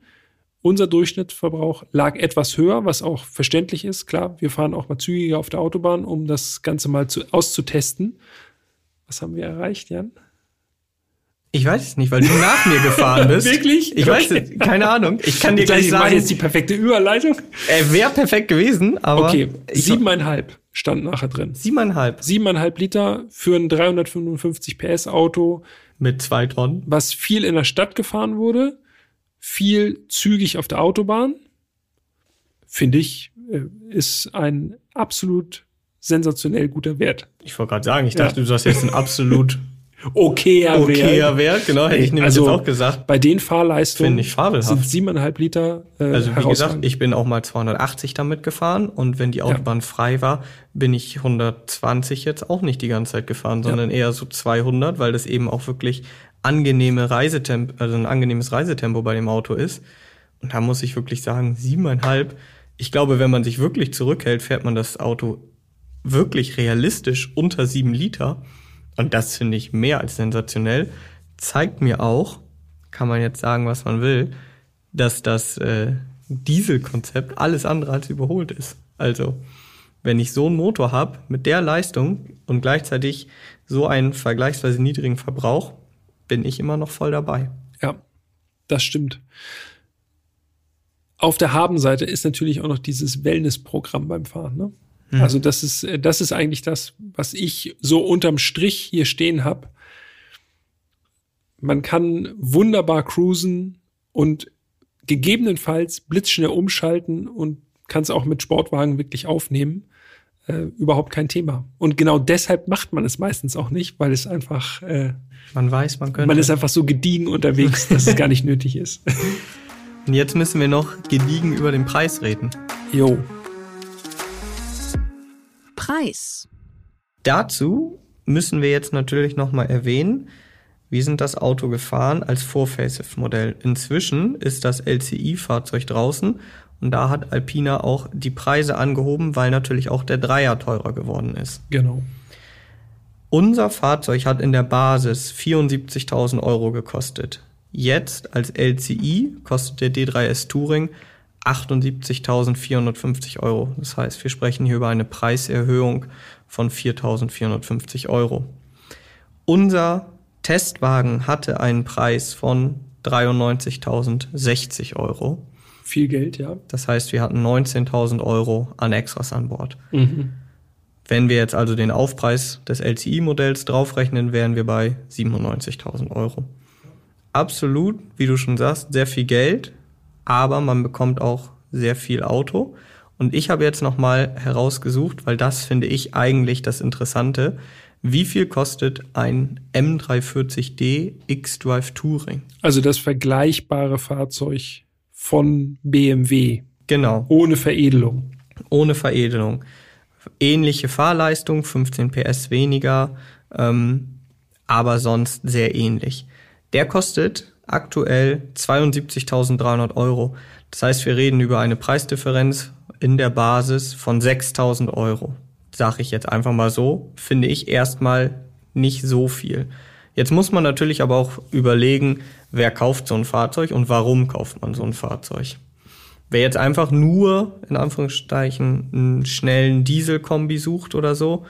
Unser Durchschnittsverbrauch lag etwas höher, was auch verständlich ist. Klar, wir fahren auch mal zügiger auf der Autobahn, um das Ganze mal zu, auszutesten. Was haben wir erreicht, Jan? Ich weiß es nicht, weil du nach mir gefahren [LAUGHS] bist. Wirklich? Ich weiß es, keine Ahnung. Ich kann dir gleich ich sagen. mache jetzt die perfekte Überleitung. Er wäre perfekt gewesen, aber. Okay, siebeneinhalb stand nachher drin. Siebeneinhalb. Siebeneinhalb Liter für ein 355 PS Auto. Mit zwei Tonnen. Was viel in der Stadt gefahren wurde, viel zügig auf der Autobahn. Finde ich, äh, ist ein absolut sensationell guter Wert. Ich wollte gerade sagen, ich dachte, ja. du hast jetzt ein absolut [LAUGHS] okayer, okayer Wert. Wert. Genau, hätte ich nämlich also, jetzt auch gesagt. Bei den Fahrleistungen ich sind siebeneinhalb Liter. Äh, also wie gesagt, ich bin auch mal 280 damit gefahren und wenn die Autobahn ja. frei war, bin ich 120 jetzt auch nicht die ganze Zeit gefahren, sondern ja. eher so 200, weil das eben auch wirklich angenehme Reisetempo, also ein angenehmes Reisetempo bei dem Auto ist. Und da muss ich wirklich sagen, siebeneinhalb. Ich glaube, wenn man sich wirklich zurückhält, fährt man das Auto wirklich realistisch unter sieben Liter und das finde ich mehr als sensationell, zeigt mir auch, kann man jetzt sagen, was man will, dass das äh, Dieselkonzept alles andere als überholt ist. Also, wenn ich so einen Motor habe mit der Leistung und gleichzeitig so einen vergleichsweise niedrigen Verbrauch, bin ich immer noch voll dabei. Ja, das stimmt. Auf der Habenseite ist natürlich auch noch dieses Wellnessprogramm beim Fahren. Ne? Mhm. Also das ist, äh, das ist eigentlich das, was ich so unterm Strich hier stehen habe. Man kann wunderbar cruisen und gegebenenfalls blitzschnell umschalten und kann es auch mit Sportwagen wirklich aufnehmen. Äh, überhaupt kein Thema. Und genau deshalb macht man es meistens auch nicht, weil es einfach äh, man weiß, man könnte. Man ist einfach so gediegen unterwegs, dass es gar nicht nötig ist. [LAUGHS] Und jetzt müssen wir noch gediegen über den Preis reden. Jo. Preis. Dazu müssen wir jetzt natürlich nochmal erwähnen, wir sind das Auto gefahren als Vor-Facelift-Modell. Inzwischen ist das LCI-Fahrzeug draußen und da hat Alpina auch die Preise angehoben, weil natürlich auch der Dreier teurer geworden ist. Genau. Unser Fahrzeug hat in der Basis 74.000 Euro gekostet. Jetzt als LCI kostet der D3S Touring 78.450 Euro. Das heißt, wir sprechen hier über eine Preiserhöhung von 4.450 Euro. Unser Testwagen hatte einen Preis von 93.060 Euro. Viel Geld, ja. Das heißt, wir hatten 19.000 Euro an Extras an Bord. Mhm. Wenn wir jetzt also den Aufpreis des LCI-Modells draufrechnen, wären wir bei 97.000 Euro. Absolut, wie du schon sagst, sehr viel Geld aber man bekommt auch sehr viel Auto. Und ich habe jetzt nochmal herausgesucht, weil das finde ich eigentlich das Interessante. Wie viel kostet ein M340D X-Drive Touring? Also das vergleichbare Fahrzeug von BMW. Genau. Ohne Veredelung. Ohne Veredelung. Ähnliche Fahrleistung, 15 PS weniger, ähm, aber sonst sehr ähnlich. Der kostet aktuell 72.300 Euro. Das heißt, wir reden über eine Preisdifferenz in der Basis von 6.000 Euro. Sag ich jetzt einfach mal so, finde ich erstmal nicht so viel. Jetzt muss man natürlich aber auch überlegen, wer kauft so ein Fahrzeug und warum kauft man so ein Fahrzeug. Wer jetzt einfach nur, in Anführungsstrichen, einen schnellen Dieselkombi sucht oder so,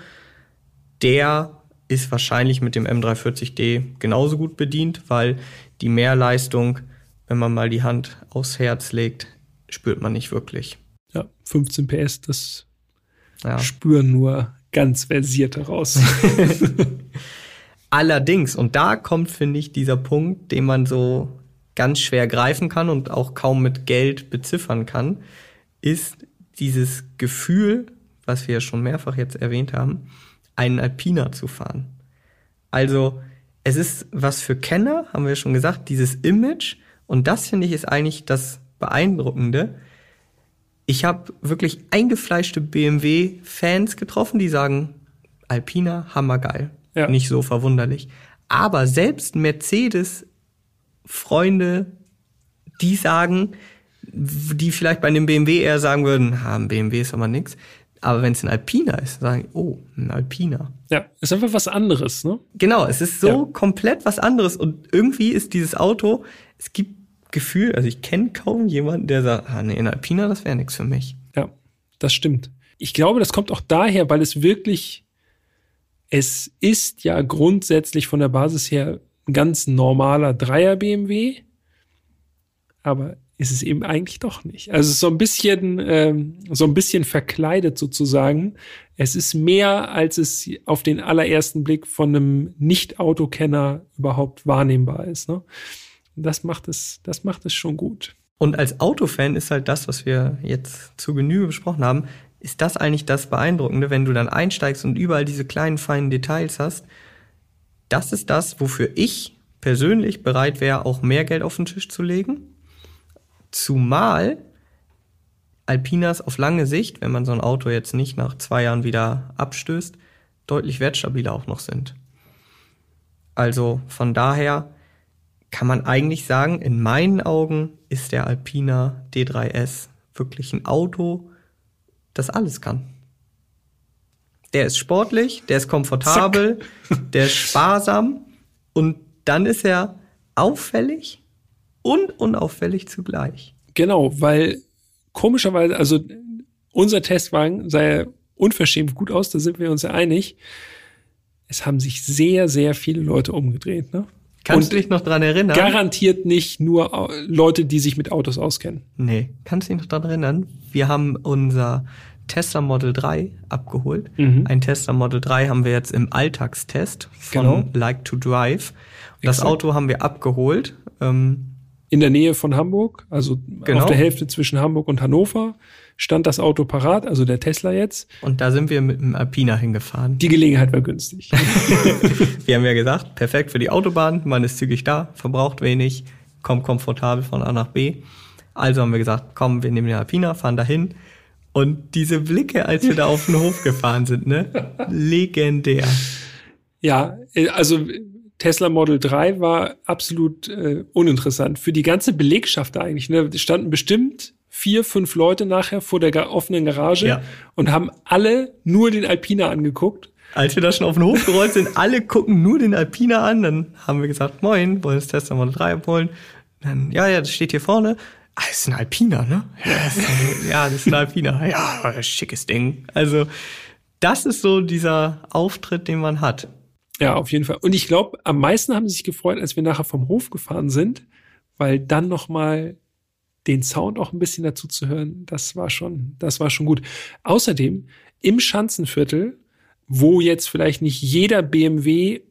der ist wahrscheinlich mit dem M340D genauso gut bedient, weil die Mehrleistung, wenn man mal die Hand aufs Herz legt, spürt man nicht wirklich. Ja, 15 PS, das ja. spüren nur ganz versierte raus. [LAUGHS] [LAUGHS] Allerdings, und da kommt, finde ich, dieser Punkt, den man so ganz schwer greifen kann und auch kaum mit Geld beziffern kann, ist dieses Gefühl, was wir ja schon mehrfach jetzt erwähnt haben, einen Alpina zu fahren. Also es ist was für Kenner, haben wir schon gesagt, dieses Image. Und das finde ich ist eigentlich das Beeindruckende. Ich habe wirklich eingefleischte BMW-Fans getroffen, die sagen, Alpina, hammergeil. Ja. Nicht so verwunderlich. Aber selbst Mercedes-Freunde, die sagen, die vielleicht bei einem BMW eher sagen würden, ha, ein BMW ist aber nix. Aber wenn es ein Alpina ist, sagen, oh, ein Alpina. Ja, ist einfach was anderes, ne? Genau, es ist so Ja. komplett was anderes und irgendwie ist dieses Auto, es gibt Gefühl, also ich kenne kaum jemanden, der sagt, ah nee, ein Alpina, das wäre nichts für mich. Ja, das stimmt. Ich glaube, das kommt auch daher, weil es wirklich, es ist ja grundsätzlich von der Basis her ein ganz normaler Dreier BMW, aber ist es eben eigentlich doch nicht. Also es ist so ein bisschen, ähm, so ein bisschen verkleidet sozusagen. Es ist mehr, als es auf den allerersten Blick von einem Nicht-Autokenner überhaupt wahrnehmbar ist. Ne? Das macht es, das macht es schon gut. Und als Autofan ist halt das, was wir jetzt zu Genüge besprochen haben, ist das eigentlich das Beeindruckende, wenn du dann einsteigst und überall diese kleinen, feinen Details hast. Das ist das, wofür ich persönlich bereit wäre, auch mehr Geld auf den Tisch zu legen. Zumal Alpinas auf lange Sicht, wenn man so ein Auto jetzt nicht nach zwei Jahren wieder abstößt, deutlich wertstabiler auch noch sind. Also von daher kann man eigentlich sagen, in meinen Augen ist der Alpina D3S wirklich ein Auto, das alles kann. Der ist sportlich, der ist komfortabel, der ist sparsam und dann ist er auffällig und unauffällig zugleich. Genau, weil komischerweise, also unser Testwagen sah ja unverschämt gut aus, da sind wir uns ja einig. Es haben sich sehr, sehr viele Leute umgedreht. Ne? Kannst Und du dich noch dran erinnern? Garantiert nicht nur Leute, die sich mit Autos auskennen. Nee, kannst du dich noch dran erinnern? Wir haben unser Tesla Model 3 abgeholt. Mhm. Ein Tesla Model 3 haben wir jetzt im Alltagstest von Genau. Like to Drive. Das Exakt. Auto haben wir abgeholt. Ähm, In der Nähe von Hamburg, also Genau. auf der Hälfte zwischen Hamburg und Hannover, stand das Auto parat, also der Tesla jetzt. und da sind wir mit dem Alpina hingefahren. Die Gelegenheit war günstig. [LAUGHS] Wir haben ja gesagt, perfekt für die Autobahn, man ist zügig da, verbraucht wenig, kommt komfortabel von A nach B. Also haben wir gesagt, komm, wir nehmen den Alpina, fahren dahin. Und diese Blicke, als wir da auf den Hof gefahren sind, ne? [LAUGHS] Legendär. Ja, also Tesla Model 3 war absolut äh, uninteressant. Für die ganze Belegschaft eigentlich. Ne? Es standen bestimmt vier, fünf Leute nachher vor der offenen Garage Ja. und haben alle nur den Alpina angeguckt. Als wir da schon auf den Hof gerollt sind, alle gucken nur den Alpina an. Dann haben wir gesagt, moin, wollen das Tesla Model 3 abholen? Dann, ja, ja, das steht hier vorne. Ah, das ist ein Alpina, ne? Ja, das ist ein, [LAUGHS] ja, das ist ein Alpina. Ja, schickes Ding. Also, das ist so dieser Auftritt, den man hat. Ja, auf jeden Fall. Und ich glaube, am meisten haben sie sich gefreut, als wir nachher vom Hof gefahren sind, weil dann noch mal den Sound auch ein bisschen dazu zu hören, das war schon, das war schon gut. Außerdem im Schanzenviertel, wo jetzt vielleicht nicht jeder BMW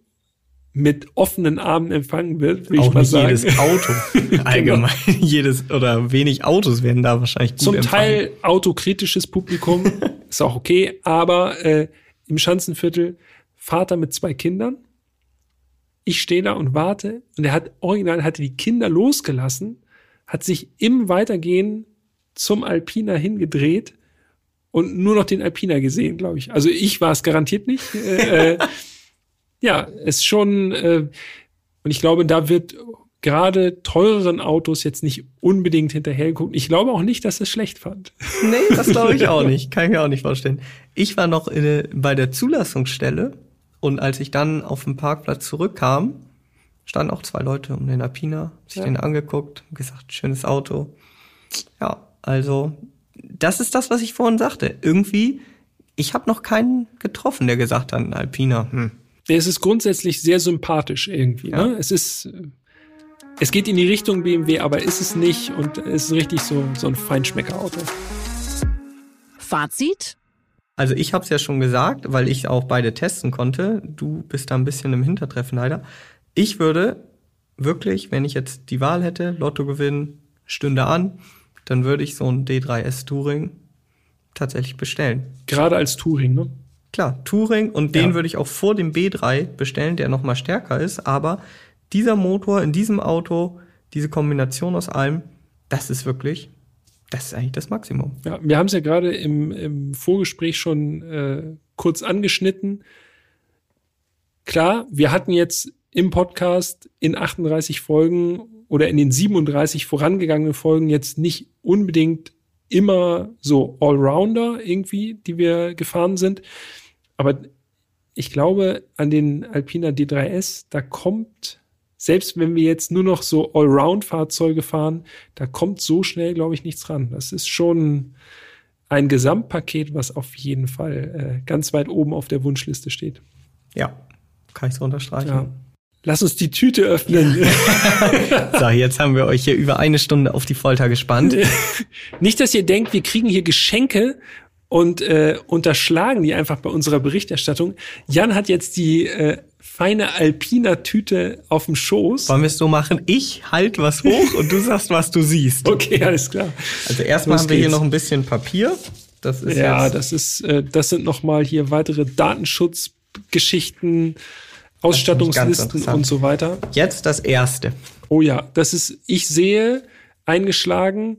mit offenen Armen empfangen wird, will ich Auch mal nicht sagen. jedes Auto. [LAUGHS] [LAUGHS] Allgemein. jedes oder wenig Autos werden da wahrscheinlich gut Zum empfangen. Teil autokritisches Publikum, [LAUGHS] ist auch okay, aber äh, im Schanzenviertel Vater mit zwei Kindern. Ich stehe da und warte und er hat original hatte die Kinder losgelassen, hat sich im Weitergehen zum Alpina hingedreht und nur noch den Alpina gesehen, glaube ich. Also ich war es garantiert nicht. [LAUGHS] Äh, äh, ja, ist schon äh, und ich glaube, da wird gerade teureren Autos jetzt nicht unbedingt hinterher gucken. Ich glaube auch nicht, dass er es schlecht fand. Nee, das glaube [LAUGHS] ich auch nicht. Kann ich mir auch nicht vorstellen. Ich war noch in, bei der Zulassungsstelle und als ich dann auf dem Parkplatz zurückkam, standen auch zwei Leute um den Alpina, sich Ja. den angeguckt und gesagt, schönes Auto. Ja, also das ist das, was ich vorhin sagte. Irgendwie, ich habe noch keinen getroffen, der gesagt hat, ein Alpina. Hm. Es ist grundsätzlich sehr sympathisch irgendwie. Ja. Ne? Es ist, es geht in die Richtung BMW, aber ist es nicht und es ist richtig so, so ein Feinschmecker-Auto. Fazit? Also ich habe es ja schon gesagt, weil ich auch beide testen konnte. Du bist da ein bisschen im Hintertreffen leider. Ich würde wirklich, wenn ich jetzt die Wahl hätte, Lotto gewinnen, stünde an, dann würde ich so ein D3S Touring tatsächlich bestellen. Gerade als Touring, ne? Klar, Touring und den Ja. würde ich auch vor dem B3 bestellen, der noch mal stärker ist. Aber dieser Motor in diesem Auto, diese Kombination aus allem, das ist wirklich, das ist eigentlich das Maximum. Ja, wir haben es ja gerade im, im Vorgespräch schon äh, kurz angeschnitten. Klar, wir hatten jetzt im Podcast in 38 Folgen oder in den 37 vorangegangenen Folgen jetzt nicht unbedingt immer so Allrounder irgendwie, die wir gefahren sind. Aber ich glaube, an den Alpina D3S, da kommt, selbst wenn wir jetzt nur noch so Allround-Fahrzeuge fahren, da kommt so schnell, glaube ich, nichts ran. Das ist schon ein Gesamtpaket, was auf jeden Fall äh, ganz weit oben auf der Wunschliste steht. Ja, kann ich so unterstreichen. Ja. Lass uns die Tüte öffnen. [LAUGHS] so, jetzt haben wir euch hier über eine Stunde auf die Folter gespannt. [LAUGHS] Nicht, dass ihr denkt, wir kriegen hier Geschenke und äh, unterschlagen die einfach bei unserer Berichterstattung. Jan hat jetzt die äh, feine Alpina-Tüte auf dem Schoß. Wollen wir es so machen? Ich halt was hoch und du sagst, was du siehst. [LAUGHS] Okay, alles klar. Also erstmal haben wir hier noch ein bisschen Papier. Das ist ja, das ist, äh, das sind noch mal hier weitere Datenschutzgeschichten, Ausstattungslisten und so weiter. Jetzt das erste. Oh ja, das ist, ich sehe eingeschlagen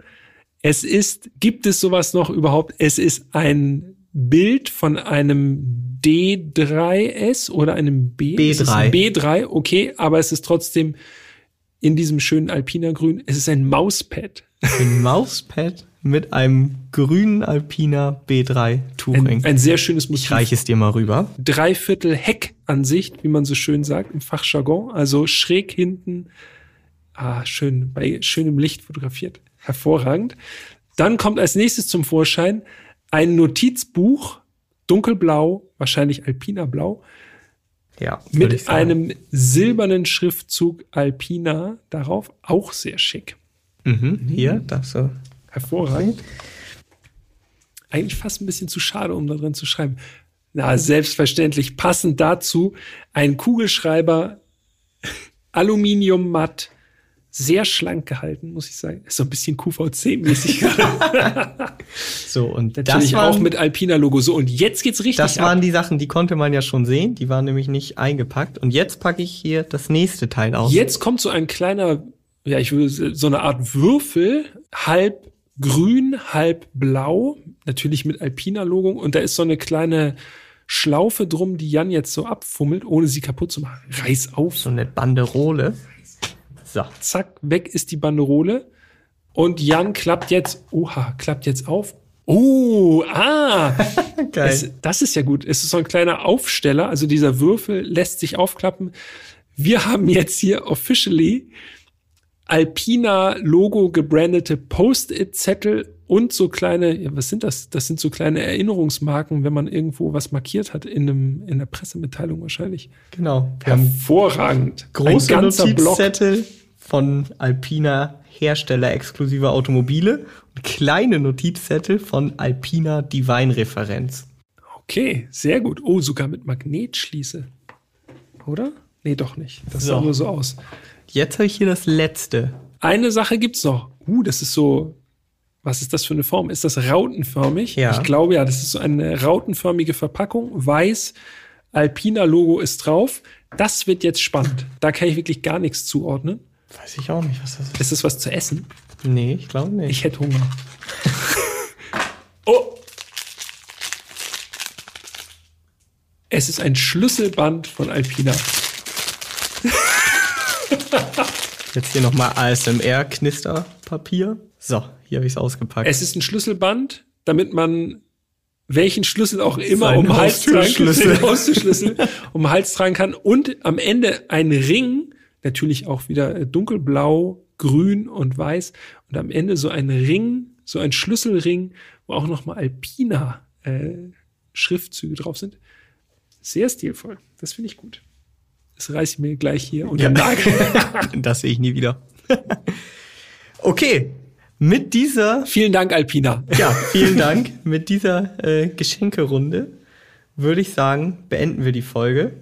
es ist, gibt es sowas noch überhaupt? Es ist ein Bild von einem D3S oder einem B. B3. B3, okay, aber es ist trotzdem in diesem schönen Alpina Grün. Es ist ein Mauspad. Ein Mauspad mit einem grünen Alpina B3 Touring. Ein, ein sehr schönes Motiv. Ich reiche es dir mal rüber. Dreiviertel Heckansicht, wie man so schön sagt im Fachjargon. Also schräg hinten. Ah, schön, bei schönem Licht fotografiert hervorragend. Dann kommt als nächstes zum Vorschein ein Notizbuch, dunkelblau, wahrscheinlich Alpina Blau, ja, mit einem silbernen Schriftzug Alpina darauf, auch sehr schick. Mhm, hier, das so. Hervorragend. Eigentlich fast ein bisschen zu schade, um da drin zu schreiben. Na, selbstverständlich passend dazu ein Kugelschreiber, [LAUGHS] Aluminium matt, sehr schlank gehalten, muss ich sagen. Ist so ein bisschen QVC-mäßig. [LAUGHS] so, und natürlich waren, auch mit Alpina-Logo. So, und jetzt geht's richtig. Das waren ab. die Sachen, die konnte man ja schon sehen. Die waren nämlich nicht eingepackt. Und jetzt packe ich hier das nächste Teil aus. Jetzt kommt so ein kleiner, ja, ich würde so eine Art Würfel, halb grün, halb blau, natürlich mit Alpina-Logo. Und da ist so eine kleine Schlaufe drum, die Jan jetzt so abfummelt, ohne sie kaputt zu machen. Reiß auf. So eine Banderole. So. Zack, weg ist die Banderole. Und Jan klappt jetzt, oha, klappt jetzt auf. Oh, ah, [LAUGHS] Geil. Es, das ist ja gut. Es ist so ein kleiner Aufsteller, also dieser Würfel lässt sich aufklappen. Wir haben jetzt hier officially Alpina Logo gebrandete Post-it-Zettel und so kleine, ja, was sind das? Das sind so kleine Erinnerungsmarken, wenn man irgendwo was markiert hat in einem in der Pressemitteilung wahrscheinlich. Genau. Hervorragend. Große Notizzettel Block von Alpina Hersteller exklusiver Automobile und kleine Notizzettel von Alpina Divine Referenz. Okay, sehr gut. Oh, sogar mit Magnetschließe. Oder? Nee, doch nicht. Das so. sah nur so aus. Jetzt habe ich hier das letzte. Eine Sache gibt's noch. Uh, das ist so. Was ist das für eine Form? Ist das rautenförmig? Ja. Ich glaube ja, das ist so eine rautenförmige Verpackung. Weiß, Alpina Logo ist drauf. Das wird jetzt spannend. Da kann ich wirklich gar nichts zuordnen. Weiß ich auch nicht, was das ist. Ist das was zu essen? Nee, ich glaube nicht. Ich hätte Hunger. [LAUGHS] oh! Es ist ein Schlüsselband von Alpina. [LAUGHS] Jetzt hier nochmal ASMR-Knisterpapier. So, hier habe ich es ausgepackt. Es ist ein Schlüsselband, damit man welchen Schlüssel auch immer um Hals tragen kann, [LAUGHS] um Hals tragen kann und am Ende ein Ring, natürlich auch wieder äh, dunkelblau, grün und weiß und am Ende so ein Ring, so ein Schlüsselring, wo auch nochmal Alpina äh, Schriftzüge drauf sind. Sehr stilvoll. Das finde ich gut. Das reiße ich mir gleich hier unter ja. den Nagel. [LAUGHS] das sehe ich nie wieder. okay, mit dieser. Vielen Dank, Alpina. Ja, vielen Dank. Mit dieser äh, Geschenkerunde würde ich sagen, beenden wir die Folge.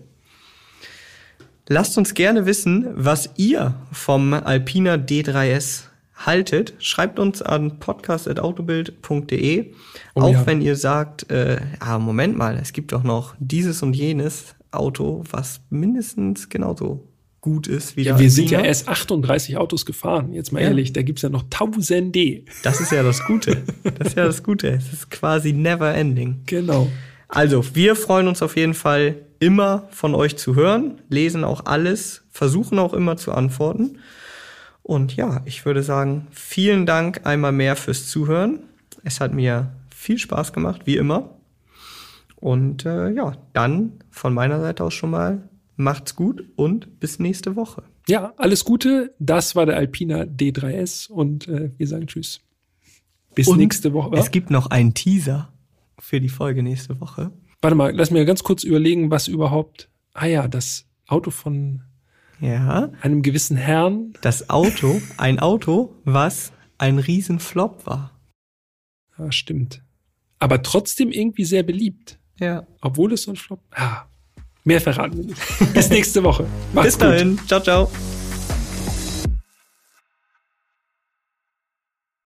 Lasst uns gerne wissen, was ihr vom Alpina D3S haltet. Schreibt uns an podcast.autobild.de. Oh, auch ja. wenn ihr sagt, äh, ah, Moment mal, es gibt doch noch dieses und jenes Auto, was mindestens genauso gut ist wie ja, Wir sind ja erst 38 Autos gefahren, jetzt mal ja. ehrlich, da gibt's ja noch tausende. Das ist ja das Gute. Das ist ja das Gute. Es ist quasi never ending. Genau. Also, wir freuen uns auf jeden Fall immer von euch zu hören, lesen auch alles, versuchen auch immer zu antworten. Und ja, ich würde sagen, vielen Dank einmal mehr fürs Zuhören Es hat mir viel Spaß gemacht, wie immer. Und äh, ja, dann von meiner Seite aus schon mal macht's gut und bis nächste Woche. Ja, alles Gute. Das war der Alpina D3S und äh, wir sagen Tschüss. Bis Und nächste Woche. Es gibt noch einen Teaser für die Folge nächste Woche. Warte mal, lass mir ganz kurz überlegen, was überhaupt. Ah ja, das Auto von Ja, einem gewissen Herrn. das Auto, ein Auto, was ein Riesenflop war. Ja, stimmt. Aber trotzdem irgendwie sehr beliebt. Ja. Obwohl es so ein Flop. Ah, mehr verraten wir nicht. Bis nächste Woche. [LAUGHS] Macht's Bis dahin. Ciao, ciao.